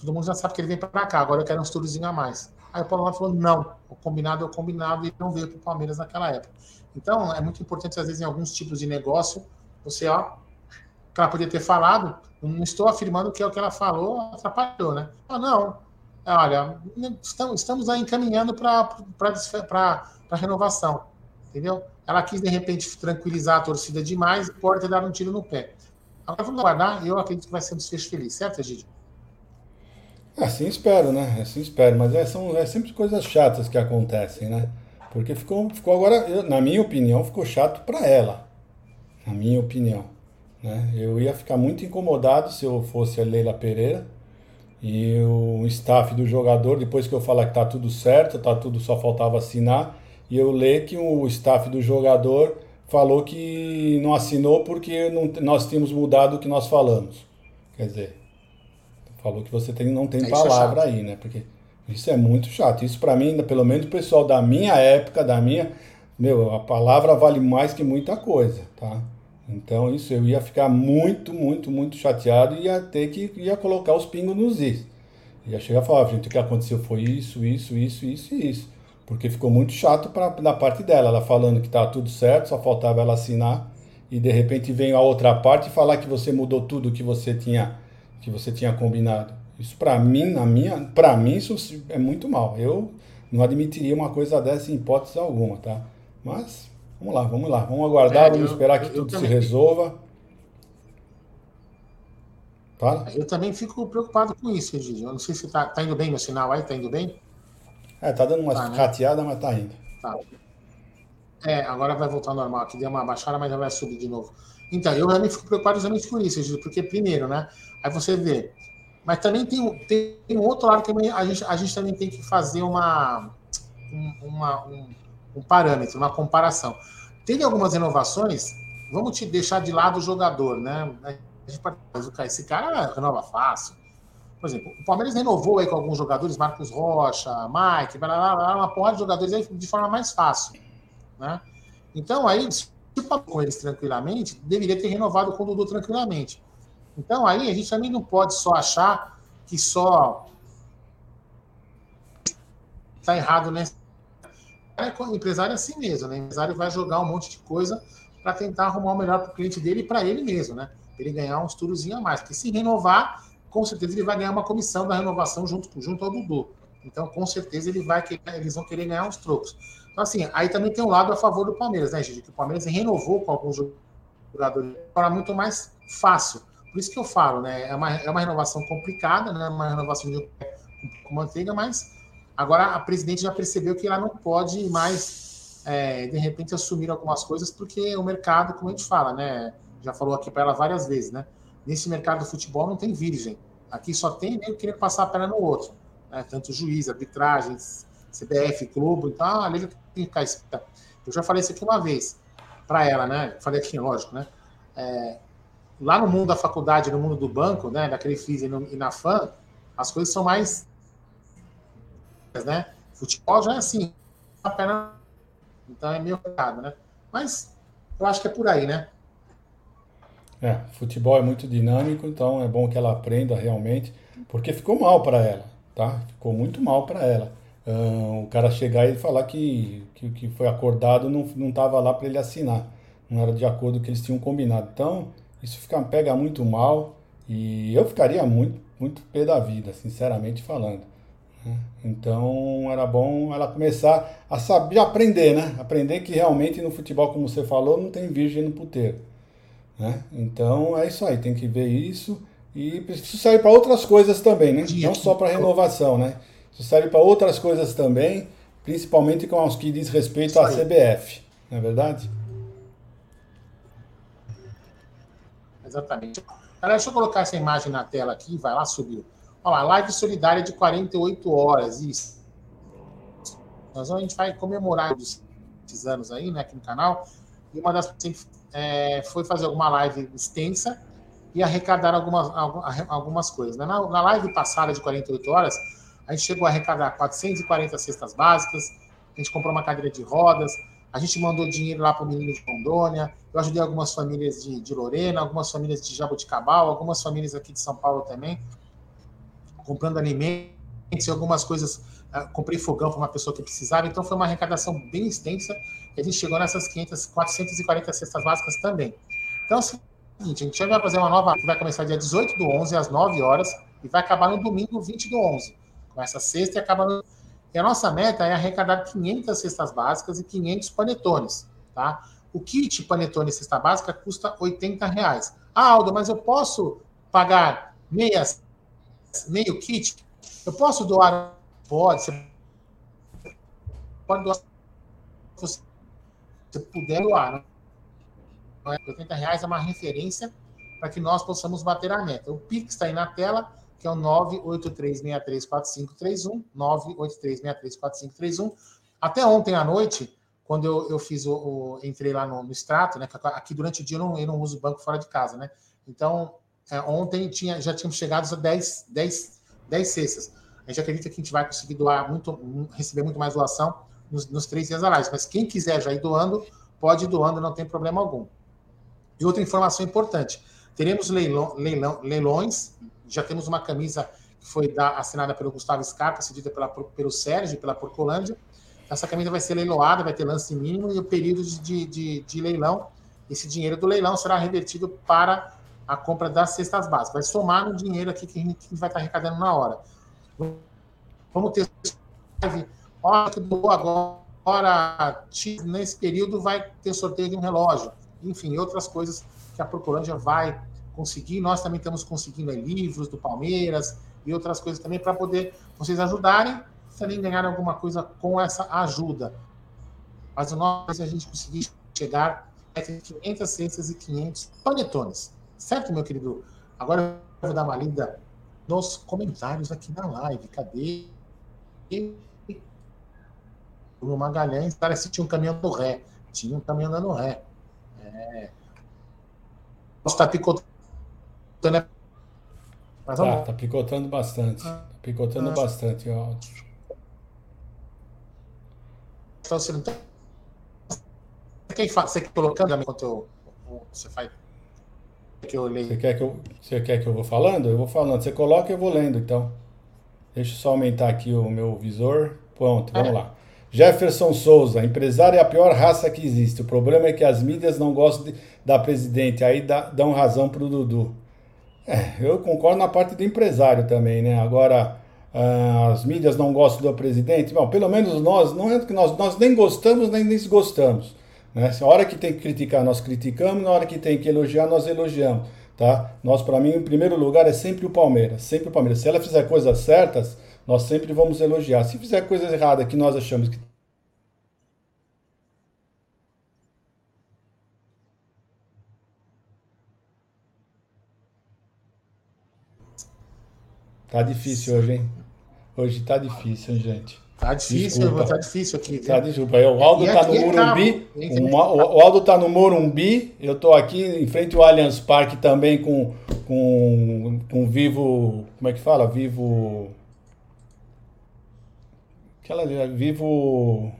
Todo mundo já sabe que ele vem para cá, agora eu quero um turozinho a mais. Aí o Paulo falou: não, o combinado é o combinado e não veio para o Palmeiras naquela época. Então, é muito importante, às vezes, em alguns tipos de negócio, você, ó, que ela podia ter falado, não estou afirmando que é o que ela falou atrapalhou, né? Ah, não, olha, estamos, aí encaminhando para a renovação, entendeu? Ela quis, de repente, tranquilizar a torcida demais e pode ter dado um tiro no pé. Agora vamos aguardar e eu acredito que vai ser um desfecho feliz, certo, Egídio? Assim espero, né? Assim espero, mas é, são é sempre coisas chatas que acontecem, né? Porque ficou, ficou agora, na minha opinião, ficou chato para ela. Na minha opinião. Né? Eu ia ficar muito incomodado se eu fosse a Leila Pereira e o staff do jogador, depois que eu falar que tá tudo certo, tá tudo, só faltava assinar, e eu ler que o staff do jogador falou que não assinou porque não, nós tínhamos mudado o que nós falamos. Quer dizer, falou que você tem, não tem é, é palavra é aí, né? Porque isso é muito chato. Isso para mim, pelo menos o pessoal da minha época, da minha, meu, a palavra vale mais que muita coisa, tá? Então isso eu ia ficar muito, muito, muito chateado e ia ter que ia colocar os pingos nos is. Ia chegar e falar, gente, o que aconteceu foi isso, isso, isso, isso e isso. Porque ficou muito chato pra, da parte dela, ela falando que tá tudo certo, só faltava ela assinar e de repente vem a outra parte e falar que você mudou tudo que você tinha que você tinha combinado. Isso para mim, na minha, para mim isso é muito mal. Eu não admitiria uma coisa dessa em hipótese alguma, tá? Mas vamos lá, vamos lá, vamos aguardar, é, vamos eu, esperar que eu, tudo eu se resolva. Fala. Eu também fico preocupado com isso, Egídio. Eu não sei se tá, tá indo bem no sinal aí, tá indo bem? É, tá dando uma tá, né? mas tá indo. Tá. É, agora vai voltar ao normal. Aqui deu uma baixada, mas já vai subir de novo. Então, eu também fico preocupado exatamente com isso, Egídio, porque, primeiro, né? Aí você vê, mas também tem, tem, um outro lado que a gente, a gente também tem que fazer uma, uma um, um, parâmetro, uma comparação. Teve algumas renovações, vamos te deixar de lado o jogador, né? Esse cara renova fácil. Por exemplo, o Palmeiras renovou aí com alguns jogadores, Marcos Rocha, Mike, blá, blá, uma porra de jogadores aí de forma mais fácil. Né? Então, aí, se com eles tranquilamente, deveria ter renovado com o Dudu tranquilamente. Então aí a gente também não pode só achar que só está errado nesse. É, o empresário é assim mesmo, né? O empresário vai jogar um monte de coisa para tentar arrumar o melhor para o cliente dele e para ele mesmo, né? Ele ganhar uns turozinho a mais. Porque se renovar, com certeza ele vai ganhar uma comissão da renovação junto, junto ao Dudu. Então, com certeza, ele vai eles vão querer ganhar uns trocos. Então, assim, aí também tem um lado a favor do Palmeiras, né, gente? Que o Palmeiras renovou com alguns jogadores para muito mais fácil. Por isso que eu falo, né? É uma, é uma renovação complicada, né? Uma renovação de com manteiga, mas agora a presidente já percebeu que ela não pode mais, é, de repente, assumir algumas coisas, porque o mercado, como a gente fala, né? Já falou aqui para ela várias vezes, né? Nesse mercado do futebol não tem virgem. Aqui só tem nem querer passar a perna no outro. Né? Tanto juiz, arbitragens, CBF, clube, então a liga tem que ficar Eu já falei isso aqui uma vez para ela, né? Falei aqui, lógico, né? É, lá no mundo da faculdade, no mundo do banco, né, daquele FIS e, e na FAM, as coisas são mais. Né? Futebol já é assim, a perna. Então é meio complicado, né? Mas eu acho que é por aí, né? É, futebol é muito dinâmico, então é bom que ela aprenda realmente, porque ficou mal para ela, tá? Ficou muito mal para ela. Um, o cara chegar e falar que que, que foi acordado não estava lá para ele assinar, não era de acordo com que eles tinham combinado. Então, isso fica, pega muito mal e eu ficaria muito, muito pé da vida, sinceramente falando. Então era bom ela começar a saber aprender, né? Aprender que realmente no futebol, como você falou, não tem virgem no puteiro. Né? Então é isso aí, tem que ver isso. E isso serve para outras coisas também, né? Não só para renovação, né? Isso serve para outras coisas também, principalmente com os que diz respeito à CBF, não é verdade? Exatamente. Galera, deixa eu colocar essa imagem na tela aqui, vai lá, subiu. Olha lá, live solidária de 48 horas, isso. Nós a gente vai comemorar esses anos aí, né, aqui no canal. E uma das sempre é, foi fazer alguma live extensa e arrecadar algumas, algumas coisas. Né? Na, na live passada de 48 horas, a gente chegou a arrecadar 440 cestas básicas, a gente comprou uma cadeira de rodas, a gente mandou dinheiro lá para o menino de Rondônia, eu ajudei algumas famílias de, de Lorena, algumas famílias de Jaboticabal, algumas famílias aqui de São Paulo também, comprando alimentos e algumas coisas. Uh, comprei fogão para uma pessoa que precisava, então foi uma arrecadação bem extensa e a gente chegou nessas 500, 440 cestas básicas também. Então, é o seguinte, a gente vai fazer uma nova, que vai começar dia 18 do 11, às 9 horas, e vai acabar no domingo 20 do 11. Começa sexta e acaba no e a nossa meta é arrecadar 500 cestas básicas e 500 panetones, tá? O kit panetone cesta básica custa 80 reais. Ah, Aldo, mas eu posso pagar meias, meio kit? Eu posso doar? Pode. Você pode doar se você puder doar. Não é? 80 reais é uma referência para que nós possamos bater a meta. O Pix está aí na tela que é o 983634531, 983634531. Até ontem à noite, quando eu, eu fiz o, o entrei lá no, no extrato, né? Aqui durante o dia eu não, eu não uso banco fora de casa, né? Então, é, ontem tinha, já tínhamos chegado a 10, 10, 10 cestas. A gente acredita que a gente vai conseguir doar muito, receber muito mais doação nos, nos três dias atrás. Mas quem quiser já ir doando, pode ir doando, não tem problema algum. E outra informação importante: teremos leilão, leilão, leilões já temos uma camisa que foi da, assinada pelo Gustavo Scarpa, cedida pela, pelo Sérgio, pela Porcolândia. Essa camisa vai ser leiloada, vai ter lance mínimo e o período de, de, de leilão. Esse dinheiro do leilão será revertido para a compra das cestas básicas. Vai somar no dinheiro aqui que a gente vai estar arrecadando na hora. Vamos ter olha que doou agora, nesse período vai ter sorteio de um relógio. Enfim, outras coisas que a Procurândia vai conseguir. Nós também estamos conseguindo aí, livros do Palmeiras e outras coisas também para poder vocês ajudarem, também ganhar alguma coisa com essa ajuda. Mas o nosso é a gente conseguir chegar entre 500 cestas e 500 panetones. Certo, meu querido? Agora eu vou dar uma lida nos comentários aqui na live. Cadê? O Magalhães parece que tinha um caminhão do ré. Tinha um caminhão dando ré. É. Está picotando né? Mas tá, tá picotando bastante. Tá picotando ah. bastante áudio. Então, você não tá... Você colocando enquanto eu, você faz que eu leio. Você quer que eu, você quer que eu vou falando? Eu vou falando. Você coloca e eu vou lendo, então. Deixa eu só aumentar aqui o meu visor. Pronto, vamos é. lá. Jefferson Souza, empresário é a pior raça que existe. O problema é que as mídias não gostam de, da presidente, aí dá, dão razão pro Dudu. É, eu concordo na parte do empresário também, né? Agora, uh, as mídias não gostam do presidente. Bom, pelo menos nós, não é que nós, nós nem gostamos nem desgostamos. Né? A hora que tem que criticar, nós criticamos, na hora que tem que elogiar, nós elogiamos. Tá? Nós, para mim, em primeiro lugar, é sempre o Palmeiras. Sempre o Palmeiras. Se ela fizer coisas certas, nós sempre vamos elogiar. Se fizer coisas erradas que nós achamos que Tá difícil hoje, hein? Hoje tá difícil, hein, gente? Tá difícil, desculpa. tá difícil aqui. Tá desculpa. O Aldo e tá no Morumbi. o Aldo tá no Morumbi. Eu tô aqui em frente ao Allianz Parque também com, com, com Vivo. Como é que fala? Vivo. Aquela Vivo.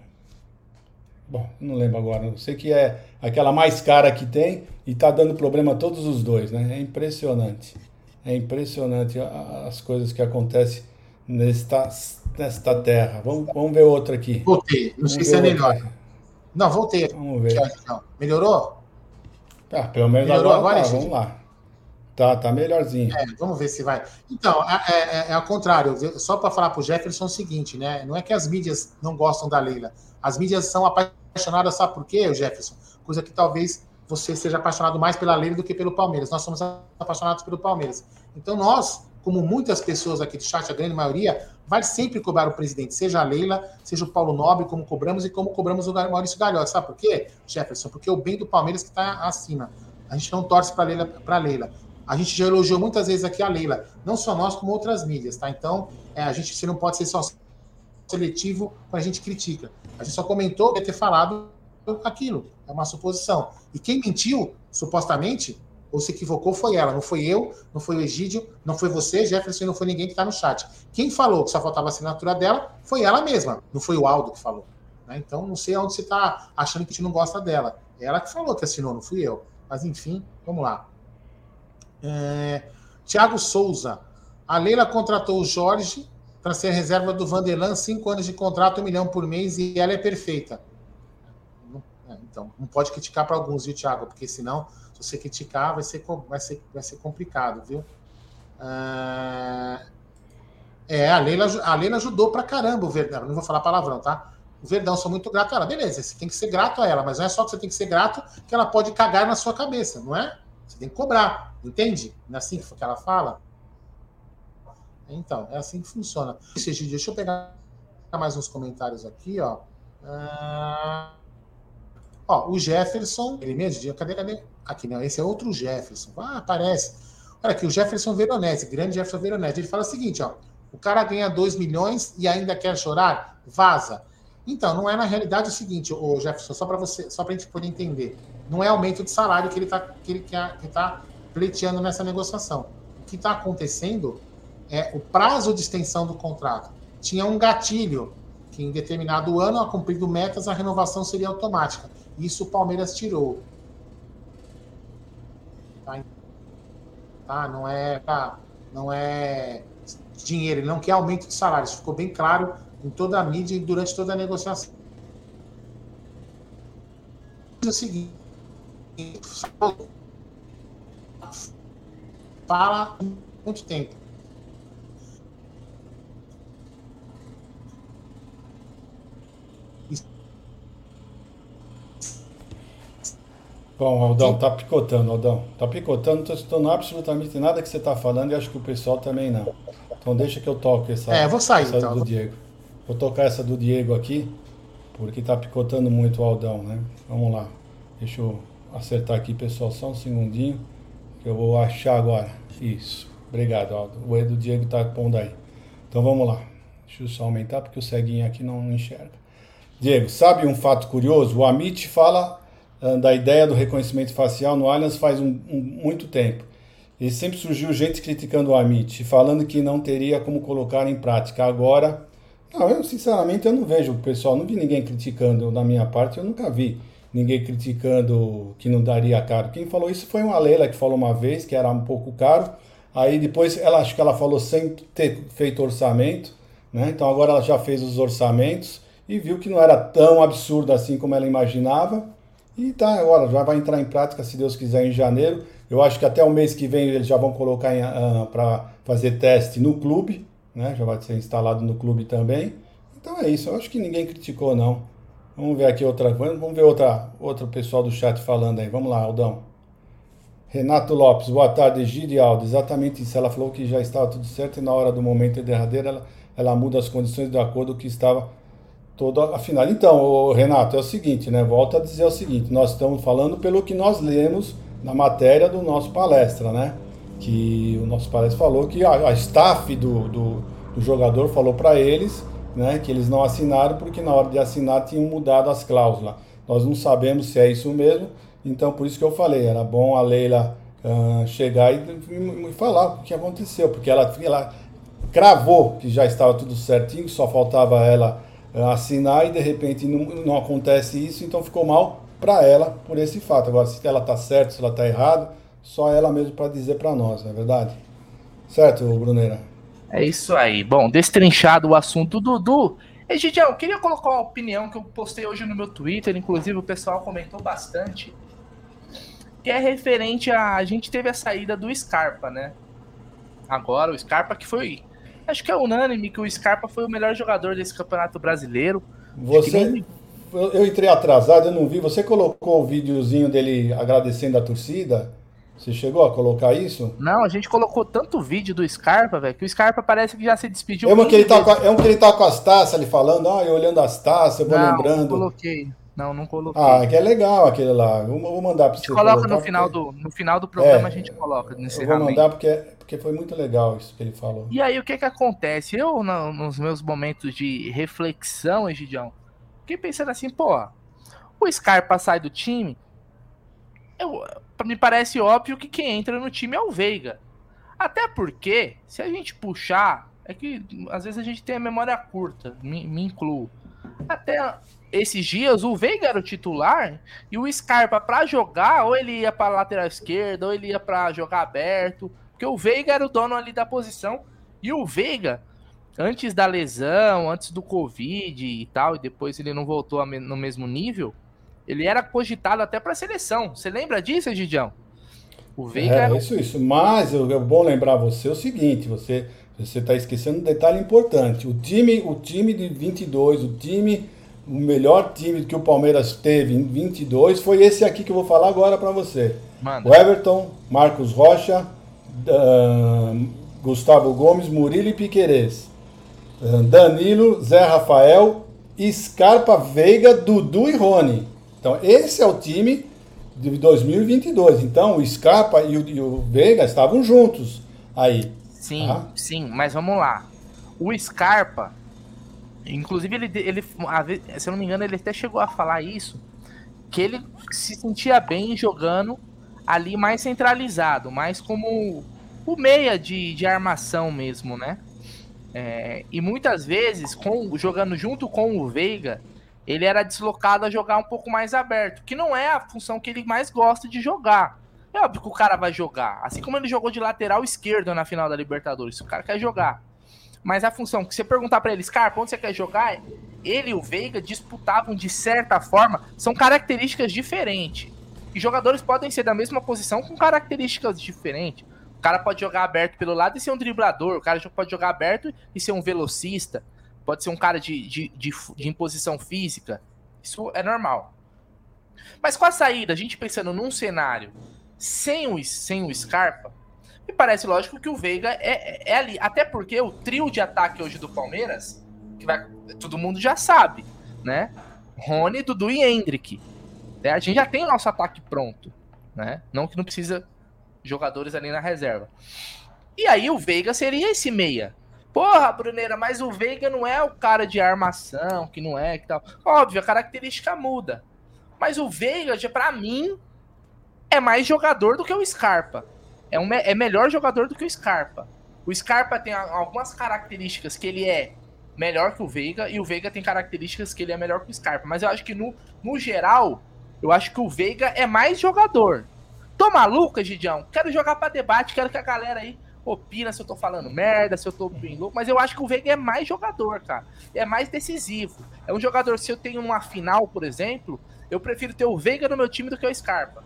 Bom, não lembro agora. Não sei que é aquela mais cara que tem e tá dando problema a todos os dois, né? É impressionante. É impressionante as coisas que acontecem nesta, nesta terra. Vamos, vamos ver outra aqui. Voltei. Não sei se é melhor. Aqui. Não, voltei. Vamos ver. Melhorou? Ah, pelo menos Melhorou agora, agora tá, vamos lá. Tá, tá melhorzinho. É, vamos ver se vai. Então, é, é, é ao contrário. Só para falar para o Jefferson o seguinte, né? Não é que as mídias não gostam da Leila. As mídias são apaixonadas, sabe por quê, Jefferson? Coisa que talvez você seja apaixonado mais pela Leila do que pelo Palmeiras. Nós somos apaixonados pelo Palmeiras. Então, nós, como muitas pessoas aqui do chat, a grande maioria, vai sempre cobrar o presidente, seja a Leila, seja o Paulo Nobre, como cobramos e como cobramos o Maurício Galhote. Sabe por quê, Jefferson? Porque o bem do Palmeiras que está acima. A gente não torce para Leila, a Leila. A gente já elogiou muitas vezes aqui a Leila, não só nós, como outras mídias, tá? Então, é, a gente não pode ser só seletivo quando a gente critica. A gente só comentou que ter falado aquilo. É uma suposição. E quem mentiu, supostamente, ou se equivocou foi ela, não foi eu, não foi o Egídio, não foi você, Jefferson, não foi ninguém que está no chat. Quem falou que só faltava a assinatura dela foi ela mesma, não foi o Aldo que falou. Né? Então, não sei onde você está achando que a gente não gosta dela. É ela que falou que assinou, não fui eu. Mas, enfim, vamos lá. É... Tiago Souza. A Leila contratou o Jorge para ser reserva do Vanderlan, cinco anos de contrato, um milhão por mês, e ela é perfeita. É, então, não pode criticar para alguns, viu, Tiago? Porque senão você criticar, vai ser, vai ser, vai ser complicado, viu? Ah, é, a Leila, a Leila ajudou pra caramba o Verdão. Não vou falar palavrão, tá? O Verdão, sou muito grato a ela. Beleza, você tem que ser grato a ela, mas não é só que você tem que ser grato que ela pode cagar na sua cabeça, não é? Você tem que cobrar, entende? Não é assim que ela fala? Então, é assim que funciona. Deixa eu pegar mais uns comentários aqui, ó. Ah, ó, o Jefferson, ele mesmo, cadê, cadê? Aqui, não, esse é outro Jefferson. Ah, aparece. Olha aqui, o Jefferson Veronese, grande Jefferson Veronese. Ele fala o seguinte, ó. O cara ganha 2 milhões e ainda quer chorar? Vaza. Então, não é na realidade o seguinte, o Jefferson, só para você, só para a gente poder entender. Não é aumento de salário que ele está que ele quer, que tá pleiteando nessa negociação. O que está acontecendo é o prazo de extensão do contrato. Tinha um gatilho que em determinado ano, a cumprido metas, a renovação seria automática. Isso o Palmeiras tirou. Tá? tá? Não é tá? não é dinheiro, ele não quer aumento de salário. Isso ficou bem claro em toda a mídia e durante toda a negociação. O seguinte, fala muito tempo. Bom, Aldão, tá picotando, Aldão. Tá picotando, não tô escutando absolutamente nada que você tá falando e acho que o pessoal também não. Então deixa que eu toque essa, é, vou sair, essa então. do Diego. Vou tocar essa do Diego aqui, porque tá picotando muito o Aldão, né? Vamos lá. Deixa eu acertar aqui, pessoal, só um segundinho, que eu vou achar agora. Isso. Obrigado, Aldo. O E do Diego tá pondo aí. Então vamos lá. Deixa eu só aumentar, porque o ceguinho aqui não enxerga. Diego, sabe um fato curioso? O Amit fala da ideia do reconhecimento facial no Allianz faz um, um, muito tempo. E sempre surgiu gente criticando o Amit, falando que não teria como colocar em prática. Agora, não, eu sinceramente eu não vejo pessoal, não vi ninguém criticando da minha parte, eu nunca vi ninguém criticando que não daria caro. Quem falou isso foi uma Leila que falou uma vez que era um pouco caro. Aí depois ela acho que ela falou sem ter feito orçamento, né? Então agora ela já fez os orçamentos e viu que não era tão absurdo assim como ela imaginava e tá, agora já vai entrar em prática, se Deus quiser, em janeiro. Eu acho que até o mês que vem eles já vão colocar uh, ah, para fazer teste no clube, né? Já vai ser instalado no clube também. Então é isso. Eu acho que ninguém criticou, não. Vamos ver aqui outra Vamos ver outra, outro pessoal do chat falando aí. Vamos lá, Aldão. Renato Lopes, boa tarde, Gide Aldo. Exatamente isso. Ela falou que já estava tudo certo e na hora do momento derradeiro ela, ela muda as condições de acordo que estava toda a final. Então, Renato, é o seguinte, né? Volto a dizer o seguinte: nós estamos falando pelo que nós lemos na matéria do nosso palestra, né? Que o nosso palestra falou que a, a staff do, do, do jogador falou para eles né, que eles não assinaram porque na hora de assinar tinham mudado as cláusulas. Nós não sabemos se é isso mesmo, então por isso que eu falei, era bom a Leila uh, chegar e, e, falar o que aconteceu, porque ela, ela cravou que já estava tudo certinho, só faltava ela assinar e de repente não, não acontece isso, então ficou mal para ela por esse fato. Agora, se ela está certa, se ela está errada, só ela mesmo para dizer para nós, não é verdade? Certo, Bruneira? É isso aí. Bom, destrinchado o assunto do Dudu. Egidião, queria colocar uma opinião que eu postei hoje no meu Twitter, inclusive o pessoal comentou bastante, que é referente a. A gente teve a saída do Scarpa, né? Agora, o Scarpa que foi Acho que é unânime que o Scarpa foi o melhor jogador desse campeonato brasileiro. Você. Nem... Eu entrei atrasado, eu não vi. Você colocou o videozinho dele agradecendo a torcida? Você chegou a colocar isso? Não, a gente colocou tanto vídeo do Scarpa, velho, que o Scarpa parece que já se despediu. É um que ele tá com, é um que ele tá com as taças ali falando, ah, eu olhando as taças, eu vou não, lembrando. Não, coloquei. Não, não coloquei. Ah, que é legal aquele lá. Eu vou mandar para você. coloca no final, porque... do, no final do programa, é, a gente coloca. Eu vou mandar porque porque foi muito legal isso que ele falou. E aí, o que que acontece? Eu, no, nos meus momentos de reflexão, Egidião, fiquei pensando assim, pô, o Scarpa sai do time, eu, me parece óbvio que quem entra no time é o Veiga. Até porque, se a gente puxar, é que às vezes a gente tem a memória curta, me, me incluo. Até esses dias o Veiga era o titular e o Scarpa para jogar, ou ele ia para lateral esquerda, ou ele ia para jogar aberto, porque o Veiga era o dono ali da posição e o Veiga antes da lesão, antes do Covid e tal, e depois ele não voltou no mesmo nível, ele era cogitado até para a seleção. Você lembra disso, Gidião? O Veiga é, era... isso, isso. Mas é bom lembrar você o seguinte, você você está esquecendo um detalhe importante. O time, o time de 22, o time, o melhor time que o Palmeiras teve em 22 foi esse aqui que eu vou falar agora para você. Manda. O Everton, Marcos Rocha, uh, Gustavo Gomes, Murilo e Piquerez. Danilo, Zé Rafael, Scarpa, Veiga, Dudu e Rony. Então, esse é o time de 2022. Então, o Scarpa e o, e o Veiga estavam juntos aí. Sim, tá? sim, mas vamos lá. O Scarpa, inclusive, ele, ele, se eu não me engano, ele até chegou a falar isso, que ele se sentia bem jogando ali mais centralizado, mais como o meia de, de armação mesmo, né? É, e muitas vezes, com, jogando junto com o Veiga, ele era deslocado a jogar um pouco mais aberto, que não é a função que ele mais gosta de jogar. É óbvio que o cara vai jogar, assim como ele jogou de lateral esquerdo na final da Libertadores, o cara quer jogar. Mas a função que você perguntar para ele, Scarpa, onde você quer jogar? Ele e o Veiga disputavam de certa forma, são características diferentes. E jogadores podem ser da mesma posição com características diferentes. O cara pode jogar aberto pelo lado e ser um driblador. O cara pode jogar aberto e ser um velocista. Pode ser um cara de, de, de, de imposição física. Isso é normal. Mas com a saída, a gente pensando num cenário sem o, sem o Scarpa, me parece lógico que o Veiga é, é, é, ali. Até porque o trio de ataque hoje do Palmeiras, que vai, todo mundo já sabe, né? Rony, Dudu e Hendrick. É, a gente já tem o nosso ataque pronto, né? Não que não precisa jogadores ali na reserva. E aí o Veiga seria esse meia. Porra, Bruneira, mas o Veiga não é o cara de armação, que não é, que tal. Óbvio, a característica muda. Mas o Veiga, para mim, é mais jogador do que o Scarpa. É, um, é melhor jogador do que o Scarpa. O Scarpa tem algumas características que ele é melhor que o Veiga, e o Veiga tem características que ele é melhor que o Scarpa. Mas eu acho que no, no geral, eu acho que o Veiga é mais jogador. Tô maluco, Gidião? Quero jogar para debate, quero que a galera aí opina se eu tô falando merda, se eu tô bem louco, mas eu acho que o Veiga é mais jogador, cara. É mais decisivo. É um jogador, se eu tenho uma final, por exemplo, eu prefiro ter o Veiga no meu time do que o Scarpa.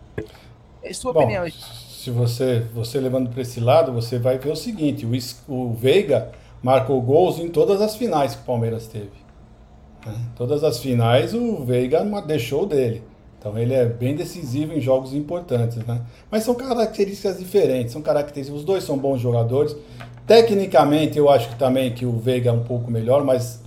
É sua Bom, opinião. Se você, você levando para esse lado, você vai ver o seguinte: o, o Veiga marcou gols em todas as finais que o Palmeiras teve. Né? Todas as finais o Veiga deixou dele. Então ele é bem decisivo em jogos importantes, né? Mas são características diferentes, são características. Os dois são bons jogadores. Tecnicamente eu acho que também que o Veiga é um pouco melhor, mas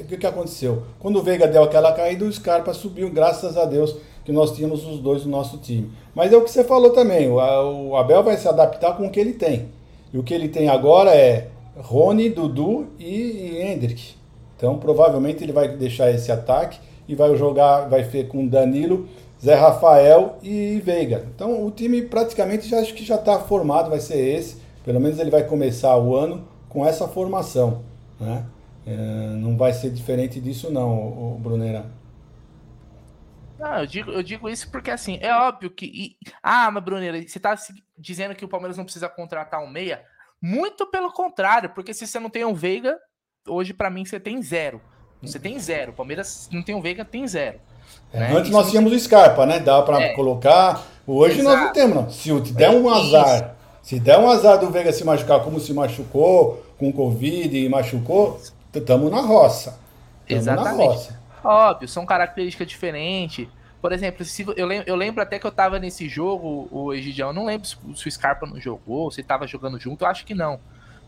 o que, aconteceu? Quando o Veiga deu aquela caída, o Scarpa subiu, graças a Deus que nós tínhamos os dois no nosso time. Mas é o que você falou também, o Abel vai se adaptar com o que ele tem. E o que ele tem agora é Rony, Dudu e Hendrick. Então provavelmente ele vai deixar esse ataque e vai jogar, vai ser com Danilo, Zé Rafael e Veiga. Então o time praticamente já acho que já está formado, vai ser esse. Pelo menos ele vai começar o ano com essa formação, né? É, não vai ser diferente disso não, o, Brunera. Não, eu digo, eu digo isso porque assim, é óbvio que. E, ah, mas Bruneira, você está dizendo que o Palmeiras não precisa contratar um meia? Muito pelo contrário, porque se você não tem um Veiga, hoje para mim você tem zero. Você tem zero. O Palmeiras não tem o Veiga, tem zero. É, né? Antes nós tínhamos o Scarpa, né? Dá para é. colocar. Hoje Exato. nós não temos, não. Se der um azar, se der um azar do Veiga se machucar como se machucou, com Covid e machucou, estamos na roça. Tamo Exatamente. Na roça. Óbvio, são características diferentes. Por exemplo, se, eu, lembro, eu lembro até que eu tava nesse jogo, o Egidião, não lembro se, se o Scarpa não jogou, se tava jogando junto, eu acho que não.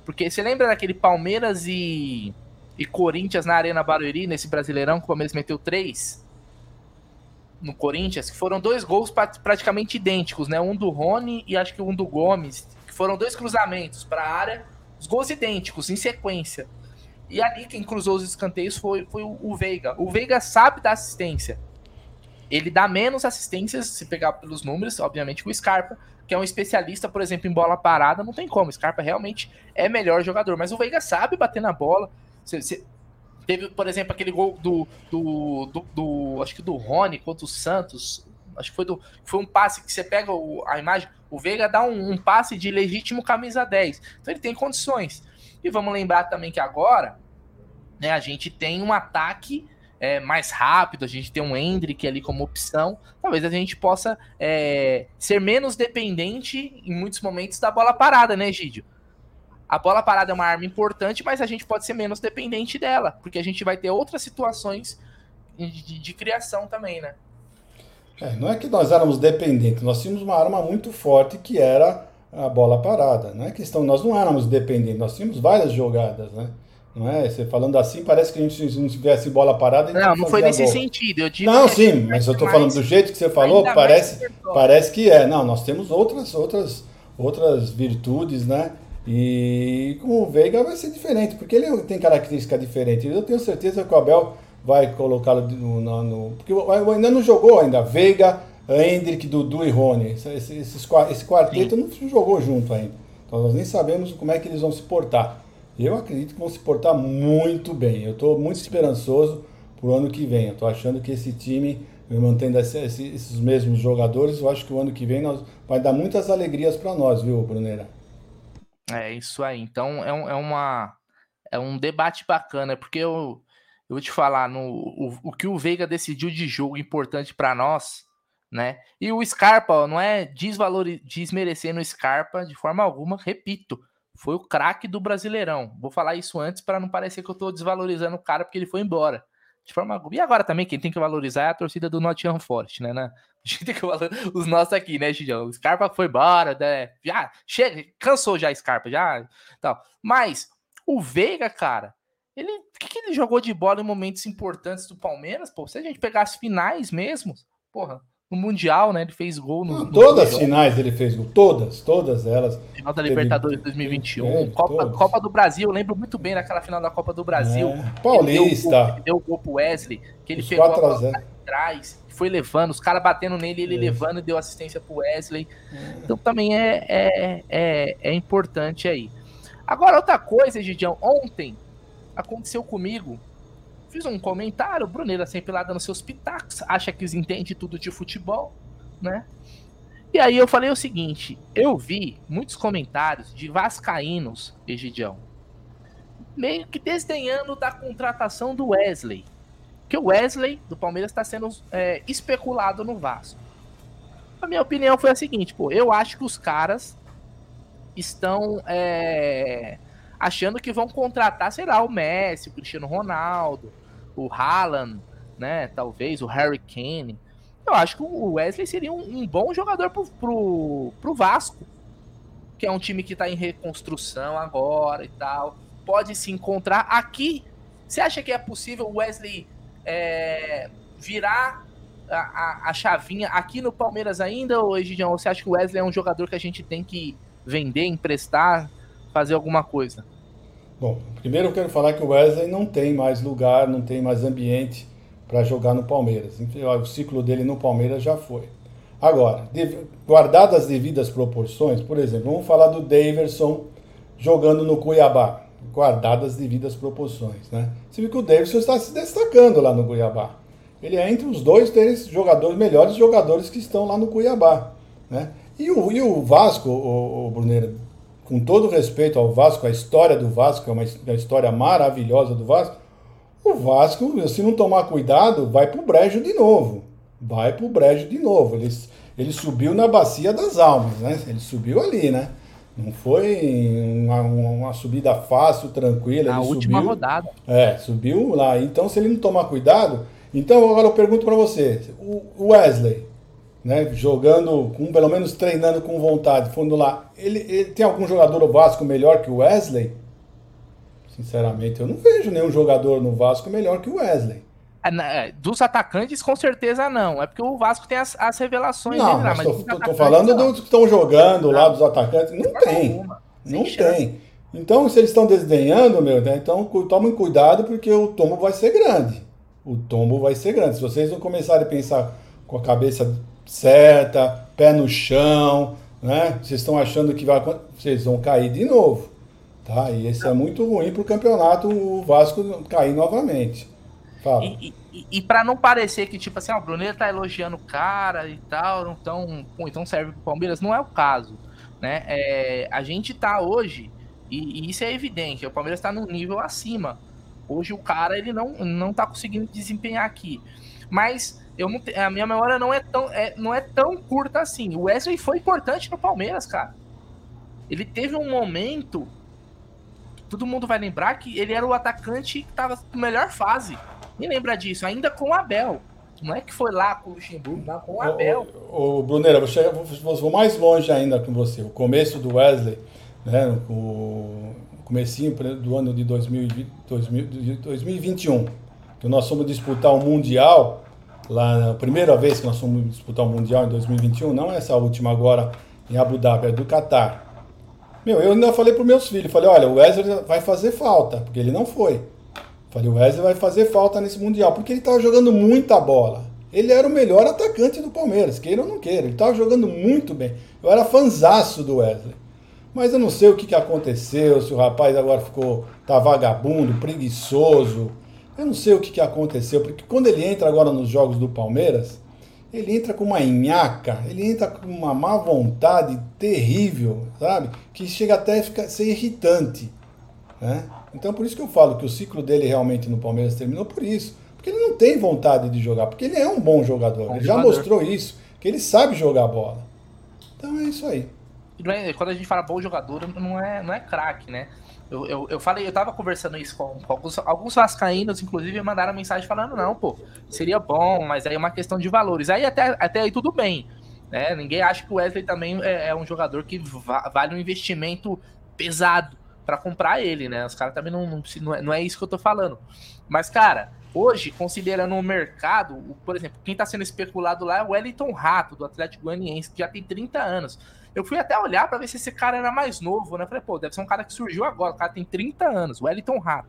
Porque você lembra daquele Palmeiras e e Corinthians na Arena Barueri, nesse Brasileirão, que o Palmeiras meteu três no Corinthians, que foram dois gols praticamente idênticos, né? Um do Rony e acho que um do Gomes, que foram dois cruzamentos para a área, os gols idênticos, em sequência. E ali quem cruzou os escanteios foi, foi o, Veiga. O Veiga sabe dar assistência. ele dá menos assistências, se pegar pelos números, obviamente, que o Scarpa, que é um especialista, por exemplo, em bola parada, não tem como. O Scarpa realmente é melhor jogador, mas o Veiga sabe bater na bola. Você, você, teve, por exemplo, aquele gol do, do, do, do, acho que do Rony contra o Santos. Acho que foi, do, foi um passe que você pega o, a imagem, o Veiga dá um, um passe de legítimo camisa 10. Então ele tem condições. E vamos lembrar também que agora né, a gente tem um ataque é, mais rápido, a gente tem um Hendrick ali como opção, talvez a gente possa é, ser menos dependente em muitos momentos da bola parada, né, Gídio? A bola parada é uma arma importante, mas a gente pode ser menos dependente dela, porque a gente vai ter outras situações de, de, de criação também, né? É, não é que nós éramos dependentes, nós tínhamos uma arma muito forte que era a bola parada. Não é questão, nós não éramos dependentes, nós tínhamos várias jogadas, né? Não é? Você falando assim, parece que a gente, não tivesse bola parada. não, não foi nesse sentido. Eu digo não, sim, mas eu estou falando do jeito que você falou, parece, parece que é. Não, nós temos outras, outras, outras virtudes, né? E com o Veiga vai ser diferente, porque ele tem característica diferente. Eu tenho certeza que o Abel vai colocá-lo no, no, no, Porque ainda não jogou ainda. Veiga, Hendrick, Dudu e Rony. Esse, esse, esse quarteto Sim. não jogou junto ainda. Então nós nem sabemos como é que eles vão se portar. Eu acredito que vão se portar muito bem. Eu estou muito esperançoso para o ano que vem. Eu estou achando que esse time, mantendo esses mesmos jogadores, eu acho que o ano que vem nós, vai dar muitas alegrias para nós, viu, Brunera? É isso aí. Então é, um, é, uma, é um debate bacana, porque eu, eu vou te falar, no, o, o que o Veiga decidiu de jogo importante para nós, né? E o Scarpa, não é desvalor, desmerecendo o Scarpa de forma alguma, repito foi o craque do Brasileirão. Vou falar isso antes para não parecer que eu estou desvalorizando o cara porque ele foi embora. De forma E agora também, quem tem que valorizar é a torcida do Nottingham Forest, né? né? Os nossos aqui, né, Gidião? O Scarpa foi embora, né? Já chega, cansou já Scarpa, já. Tal. Mas o Veiga, cara, ele. O que, que ele jogou de bola em momentos importantes do Palmeiras? Pô, se a gente pegar as finais mesmo, porra, no Mundial, né? Ele fez gol no. no todas as finais ele fez gol, todas, todas elas. Final da Libertadores teve... 2021, é, Copa, Copa do Brasil, eu lembro muito bem daquela final da Copa do Brasil. É, Paulista. Ele deu o gol, pro Wesley, que ele Os pegou a bola atrás, foi levando, os caras batendo nele, ele é. levando e deu assistência pro Wesley. É. Então também é, é, é, é importante aí. Agora, outra coisa, Gidião, ontem aconteceu comigo Fiz um comentário, o Bruneira sempre lá dando seus pitacos, acha que entende tudo de futebol, né? E aí eu falei o seguinte, eu vi muitos comentários de vascaínos, Egidião, meio que desdenhando da contratação do Wesley. Que o Wesley do Palmeiras está sendo é, especulado no Vasco. A minha opinião foi a seguinte, pô, eu acho que os caras estão é, achando que vão contratar, sei lá, o Messi, o Cristiano Ronaldo, o Haaland, né? Talvez o Harry Kane. Eu acho que o Wesley seria um, um bom jogador pro, pro, pro Vasco, que é um time que está em reconstrução agora e tal. Pode se encontrar aqui. Você acha que é possível o Wesley é, virar a, a, a, chavinha aqui no Palmeiras ainda, ou Egidião? Você acha que o Wesley é um jogador que a gente tem que vender, emprestar, fazer alguma coisa? Bom, primeiro eu quero falar que o Wesley não tem mais lugar, não tem mais ambiente para jogar no Palmeiras. O ciclo dele no Palmeiras já foi. Agora, guardadas as devidas proporções, por exemplo, vamos falar do Daverson jogando no Cuiabá. Guardadas as devidas proporções, né? Você viu que o Daverson está se destacando lá no Cuiabá. Ele é entre os dois três jogadores, melhores jogadores que estão lá no Cuiabá, né? E o, e o Vasco, o, o Bruneiro, com todo respeito ao Vasco, a história do Vasco é uma, história maravilhosa do Vasco. O Vasco, se não tomar cuidado, vai pro brejo de novo. Vai pro brejo de novo. Ele, ele subiu na bacia das almas, né? Ele subiu ali, né? Não foi uma, uma subida fácil, tranquila. Na última subiu, rodada. É, subiu lá. Então, se ele não tomar cuidado. Então, agora eu pergunto para você: o Wesley, né, jogando, com, pelo menos treinando com vontade, fundo lá, ele, ele, tem algum jogador no Vasco melhor que o Wesley? Sinceramente, eu não vejo nenhum jogador no Vasco melhor que o Wesley. É, é dos atacantes, com certeza não. É porque o Vasco tem as, as revelações. Não, né, mas tô, tô falando dos que estão jogando não. lá, dos atacantes. Não, não tem. Não tem. Então, se eles estão desdenhando, meu, né, então tomem cuidado porque o tombo vai ser grande. O tombo vai ser grande. Se vocês não começarem a pensar com a cabeça certa, pé no chão, né? Vocês estão achando que vai, vocês vão cair de novo, tá? E isso é muito ruim para o campeonato, o Vasco cair novamente. Fala. E, e, e para não parecer que, tipo assim, o Bruneiro tá elogiando o cara e tal, então, então serve pro Palmeiras, não é o caso, né? É, a gente tá hoje, e, e isso é evidente, o Palmeiras tá num nível acima. Hoje o cara, ele não, não tá conseguindo desempenhar aqui. Mas eu não, a minha memória não é, tão, é, não é tão curta assim. O Wesley foi importante no Palmeiras, cara. Ele teve um momento. Todo mundo vai lembrar que ele era o atacante que tava na melhor fase. Me lembra disso, ainda com o Abel. Não é que foi lá com o Luxemburgo, não, com o Abel. O, o Brunera, vou, vou mais longe ainda com você. O começo do Wesley, né, o comecinho do ano de 2020, 2021, que nós fomos disputar o Mundial, lá a primeira vez que nós fomos disputar o Mundial em 2021, não essa última agora em Abu Dhabi, é do Catar. Meu, eu ainda falei para meus filhos, falei, olha, o Wesley vai fazer falta, porque ele não foi. Falei, o Wesley vai fazer falta nesse Mundial, porque ele estava jogando muita bola. Ele era o melhor atacante do Palmeiras, queira ou não queira. Ele estava jogando muito bem. Eu era fanzaço do Wesley. Mas eu não sei o que, que aconteceu, se o rapaz agora ficou, tá vagabundo, preguiçoso. Eu não sei o que, que aconteceu, porque quando ele entra agora nos jogos do Palmeiras, ele entra com uma nhaca, ele entra com uma má vontade terrível, sabe? Que chega até a ser irritante. Né? Então por isso que eu falo que o ciclo dele realmente no Palmeiras terminou por isso. Porque ele não tem vontade de jogar, porque ele é um bom jogador. Bom ele jogador. já mostrou isso, que ele sabe jogar bola. Então é isso aí. É, quando a gente fala bom jogador, não é, não é craque, né? Eu, eu, eu, falei, eu tava conversando isso com, com alguns, alguns vascaínos, inclusive, mandaram mensagem falando, não, pô, seria bom, mas aí é uma questão de valores. Aí até, até aí tudo bem. Né? Ninguém acha que o Wesley também é, é um jogador que va vale um investimento pesado para comprar ele, né? Os caras também não, não, não, é, não é isso que eu tô falando. Mas, cara, hoje, considerando o mercado, por exemplo, quem tá sendo especulado lá é o Wellington Rato, do Atlético Goianiense, que já tem 30 anos. Eu fui até olhar para ver se esse cara era mais novo, né? Falei, pô, deve ser um cara que surgiu agora, o cara tem 30 anos, o Wellington Rato,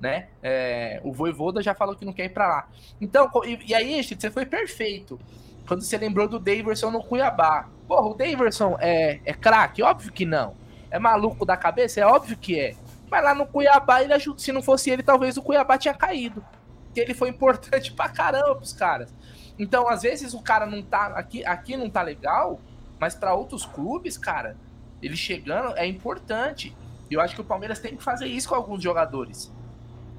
né? É, o Voivoda já falou que não quer ir para lá. Então, e, e aí, gente, você foi perfeito. Quando você lembrou do Daverson no Cuiabá. Porra, o Daverson é, é craque? Óbvio que não. É maluco da cabeça? É óbvio que é. Mas lá no Cuiabá, ele se não fosse ele, talvez o Cuiabá tinha caído. Porque ele foi importante pra caramba pros caras. Então, às vezes, o cara não tá. Aqui, aqui não tá legal, mas para outros clubes, cara, ele chegando é importante. Eu acho que o Palmeiras tem que fazer isso com alguns jogadores.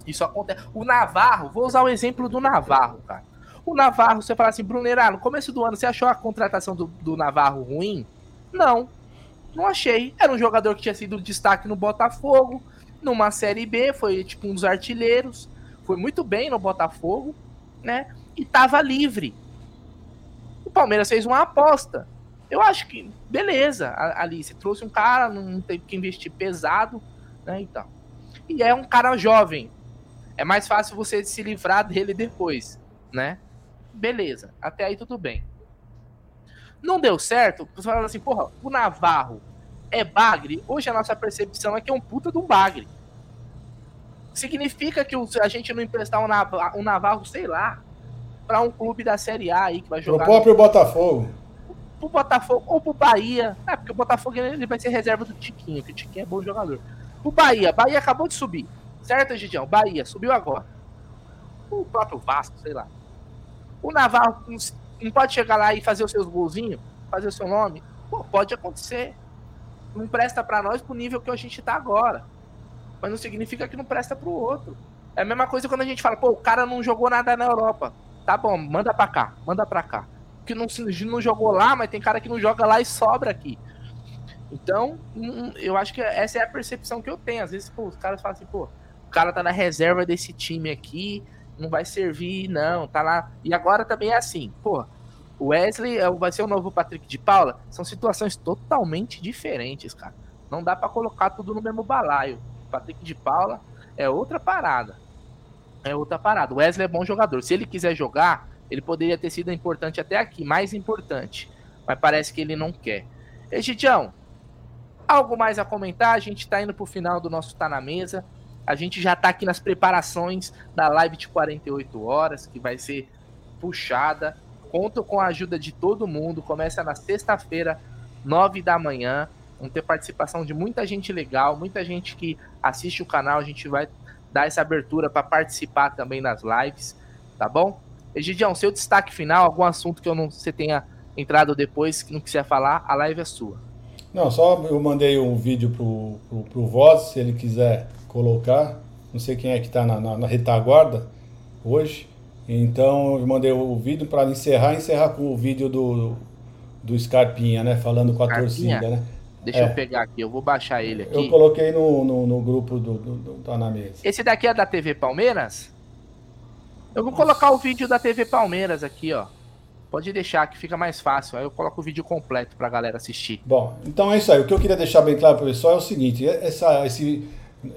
Isso acontece. O Navarro, vou usar o exemplo do Navarro, cara. O Navarro, você fala assim, Brunerá, no começo do ano, você achou a contratação do, do Navarro ruim? Não. Não achei. Era um jogador que tinha sido destaque no Botafogo, numa Série B, foi tipo um dos artilheiros, foi muito bem no Botafogo, né? E tava livre. O Palmeiras fez uma aposta. Eu acho que, beleza, ali, você trouxe um cara, não teve que investir pesado, né? Então. E é um cara jovem. É mais fácil você se livrar dele depois, né? Beleza, até aí tudo bem. Não deu certo, você fala assim, porra, o Navarro é bagre. Hoje a nossa percepção é que é um puta de um bagre. Significa que a gente não emprestar um Navarro, um Navarro sei lá, para um clube da Série A aí que vai jogar. O próprio no... Botafogo. Pro Botafogo ou pro Bahia. É, porque o Botafogo ele vai ser reserva do Tiquinho, que o Tiquinho é bom jogador. O Bahia, Bahia acabou de subir. Certo, Gidião? Bahia, subiu agora. O próprio Vasco, sei lá. O Navarro não pode chegar lá e fazer os seus golzinhos, fazer o seu nome? Pô, pode acontecer. Não presta para nós pro nível que a gente tá agora. Mas não significa que não presta pro outro. É a mesma coisa quando a gente fala, pô, o cara não jogou nada na Europa. Tá bom, manda pra cá, manda pra cá. Que não, não jogou lá, mas tem cara que não joga lá e sobra aqui. Então, hum, eu acho que essa é a percepção que eu tenho. Às vezes, pô, os caras falam assim, pô, o cara tá na reserva desse time aqui, não vai servir, não, tá lá. E agora também é assim, pô, o Wesley é vai ser o novo Patrick de Paula. São situações totalmente diferentes, cara. Não dá para colocar tudo no mesmo balaio. Patrick de Paula é outra parada. É outra parada. O Wesley é bom jogador. Se ele quiser jogar, ele poderia ter sido importante até aqui, mais importante. Mas parece que ele não quer. Egidião, algo mais a comentar? A gente tá indo pro final do nosso Tá na Mesa. A gente já está aqui nas preparações da live de 48 horas, que vai ser puxada. Conto com a ajuda de todo mundo. Começa na sexta-feira, nove da manhã. Vamos ter participação de muita gente legal, muita gente que assiste o canal. A gente vai dar essa abertura para participar também nas lives, tá bom? Egidião, seu destaque final, algum assunto que eu não você tenha entrado depois que não quiser falar, a live é sua. Não, só eu mandei um vídeo pro, pro, pro Voz, se ele quiser colocar. Não sei quem é que está na, na, na, retaguarda hoje. Então eu mandei o vídeo para encerrar, encerrar com o vídeo do, do Scarpinha, né? Falando com a Scarpinha? torcida, né? Deixa é. eu pegar aqui, eu vou baixar ele aqui. Eu coloquei no, no, no grupo do, do, do Tá na Mesa. Esse daqui é da TV Palmeiras? Eu vou colocar o vídeo da TV Palmeiras aqui, ó. Pode deixar que fica mais fácil. Aí eu coloco o vídeo completo pra galera assistir. Bom, então é isso aí. O que eu queria deixar bem claro pro pessoal é o seguinte: essa, esse,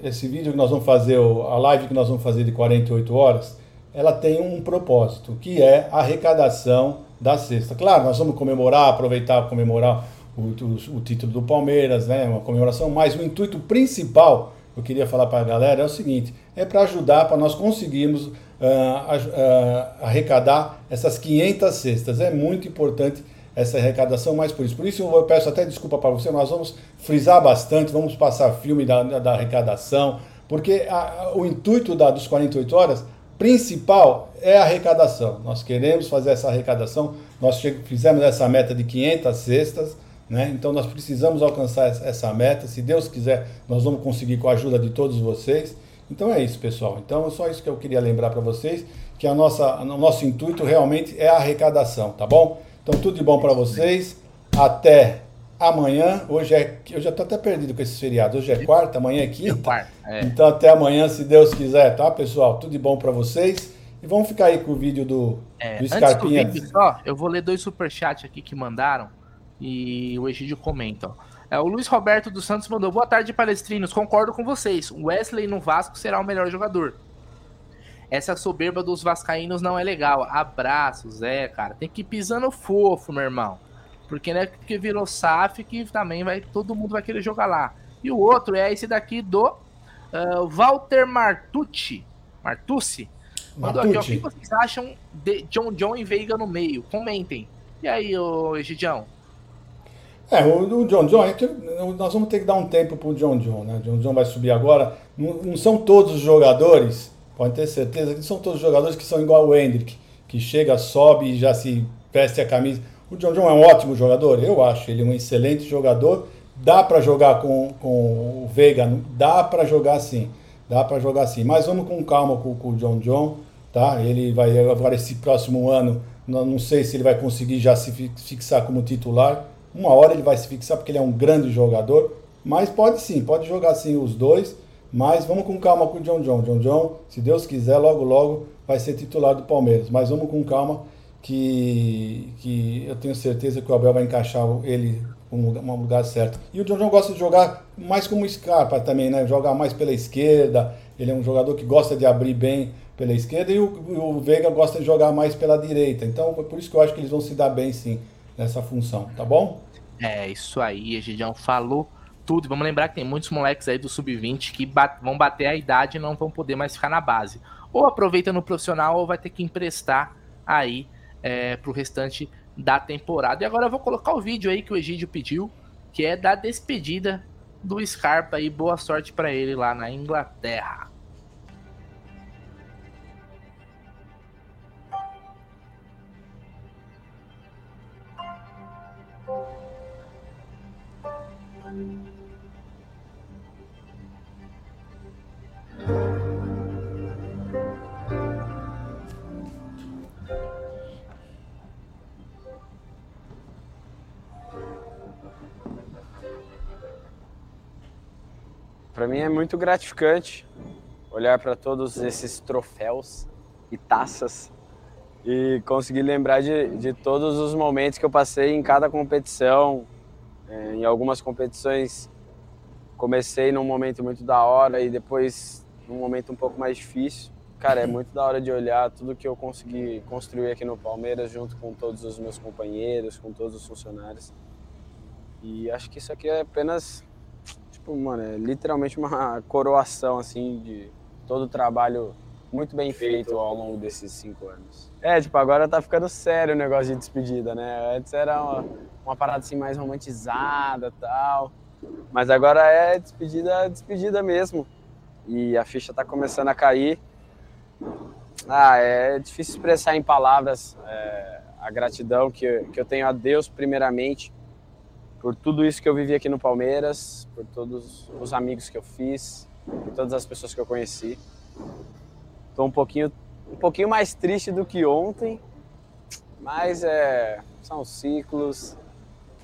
esse vídeo que nós vamos fazer, a live que nós vamos fazer de 48 horas, ela tem um propósito, que é a arrecadação da sexta. Claro, nós vamos comemorar, aproveitar comemorar o, o, o título do Palmeiras, né? Uma comemoração, mas o intuito principal, eu queria falar para a galera, é o seguinte: é para ajudar, para nós conseguirmos uh, arrecadar essas 500 cestas. É muito importante essa arrecadação, mais por isso. Por isso eu peço até desculpa para você, nós vamos frisar bastante, vamos passar filme da, da arrecadação, porque a, o intuito da, dos 48 horas principal é a arrecadação. Nós queremos fazer essa arrecadação, nós fizemos essa meta de 500 cestas, né? então nós precisamos alcançar essa meta. Se Deus quiser, nós vamos conseguir com a ajuda de todos vocês. Então é isso, pessoal. Então é só isso que eu queria lembrar para vocês, que a nossa, o nosso intuito realmente é a arrecadação, tá bom? Então tudo de bom para vocês. Até amanhã. Hoje é, eu já estou até perdido com esses feriados. Hoje é quarta, amanhã é quinta. É. Então até amanhã, se Deus quiser, tá, pessoal? Tudo de bom para vocês. E vamos ficar aí com o vídeo do, é, do Scarpinha. Antes do vídeo, só, eu vou ler dois superchats aqui que mandaram e o Egídio comenta. Ó. É, o Luiz Roberto dos Santos mandou: Boa tarde, palestrinos. Concordo com vocês. Wesley no Vasco será o melhor jogador. Essa soberba dos vascaínos não é legal. Abraços, é, cara. Tem que ir pisando fofo, meu irmão. Porque né, porque virou SAF que também vai todo mundo vai querer jogar lá. E o outro é esse daqui do uh, Walter Martucci. Martucci. Mandou aqui, ó, o que vocês acham de John John e Veiga no meio? Comentem. E aí, ô Egidião? É, o, o John John, é nós vamos ter que dar um tempo pro John John, né? O John John vai subir agora. Não, não, são todos os jogadores, pode ter certeza, que não são todos os jogadores que são igual o Hendrick, que chega, sobe e já se veste a camisa. O John John é um ótimo jogador, eu acho. Ele é um excelente jogador. Dá para jogar com, com o Veiga, dá para jogar sim. Dá para jogar sim. Mas vamos com calma com, com o John John, tá? Ele vai agora esse próximo ano, não sei se ele vai conseguir já se fixar como titular uma hora ele vai se fixar porque ele é um grande jogador, mas pode sim, pode jogar sim os dois, mas vamos com calma com o John John. John John, se Deus quiser, logo logo vai ser titular do Palmeiras, mas vamos com calma que, que eu tenho certeza que o Abel vai encaixar ele um lugar certo. E o John John gosta de jogar mais como Scarpa também, né? Jogar mais pela esquerda. Ele é um jogador que gosta de abrir bem pela esquerda e o, o Veiga gosta de jogar mais pela direita. Então, é por isso que eu acho que eles vão se dar bem sim nessa função, tá bom? É, isso aí, Egidião falou tudo. Vamos lembrar que tem muitos moleques aí do sub-20 que bat vão bater a idade e não vão poder mais ficar na base. Ou aproveita no profissional ou vai ter que emprestar aí é, pro restante da temporada. E agora eu vou colocar o vídeo aí que o Egídio pediu, que é da despedida do Scarpa e boa sorte para ele lá na Inglaterra. Para mim é muito gratificante olhar para todos esses troféus e taças e conseguir lembrar de, de todos os momentos que eu passei em cada competição. É, em algumas competições comecei num momento muito da hora e depois num momento um pouco mais difícil. Cara, é muito da hora de olhar tudo que eu consegui construir aqui no Palmeiras junto com todos os meus companheiros, com todos os funcionários. E acho que isso aqui é apenas tipo, mano, é literalmente uma coroação, assim, de todo o trabalho muito bem feito ao longo desses cinco anos. É, tipo, agora tá ficando sério o negócio de despedida, né? Antes era uma, uma parada assim mais romantizada tal. Mas agora é despedida, despedida mesmo. E a ficha tá começando a cair. Ah, é difícil expressar em palavras é, a gratidão que, que eu tenho a Deus, primeiramente, por tudo isso que eu vivi aqui no Palmeiras, por todos os amigos que eu fiz, por todas as pessoas que eu conheci. Estou um pouquinho, um pouquinho mais triste do que ontem, mas é, são ciclos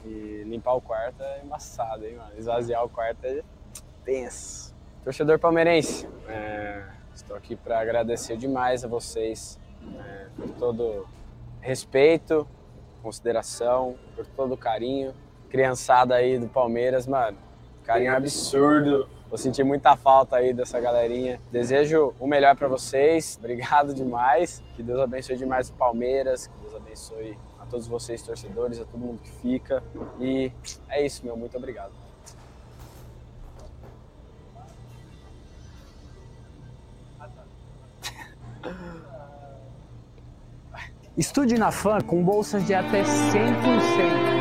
e limpar o quarto é embaçado, hein, mano? Esvaziar o quarto é tenso. Torcedor palmeirense, é, estou aqui para agradecer demais a vocês é, por todo respeito, consideração, por todo carinho criançada aí do Palmeiras, mano. Carinho absurdo. Vou sentir muita falta aí dessa galerinha. Desejo o melhor para vocês. Obrigado demais. Que Deus abençoe demais o Palmeiras. Que Deus abençoe todos vocês, torcedores, a todo mundo que fica. E é isso, meu. Muito obrigado. Estude na FAM com bolsas de até 100%. Matricule-se na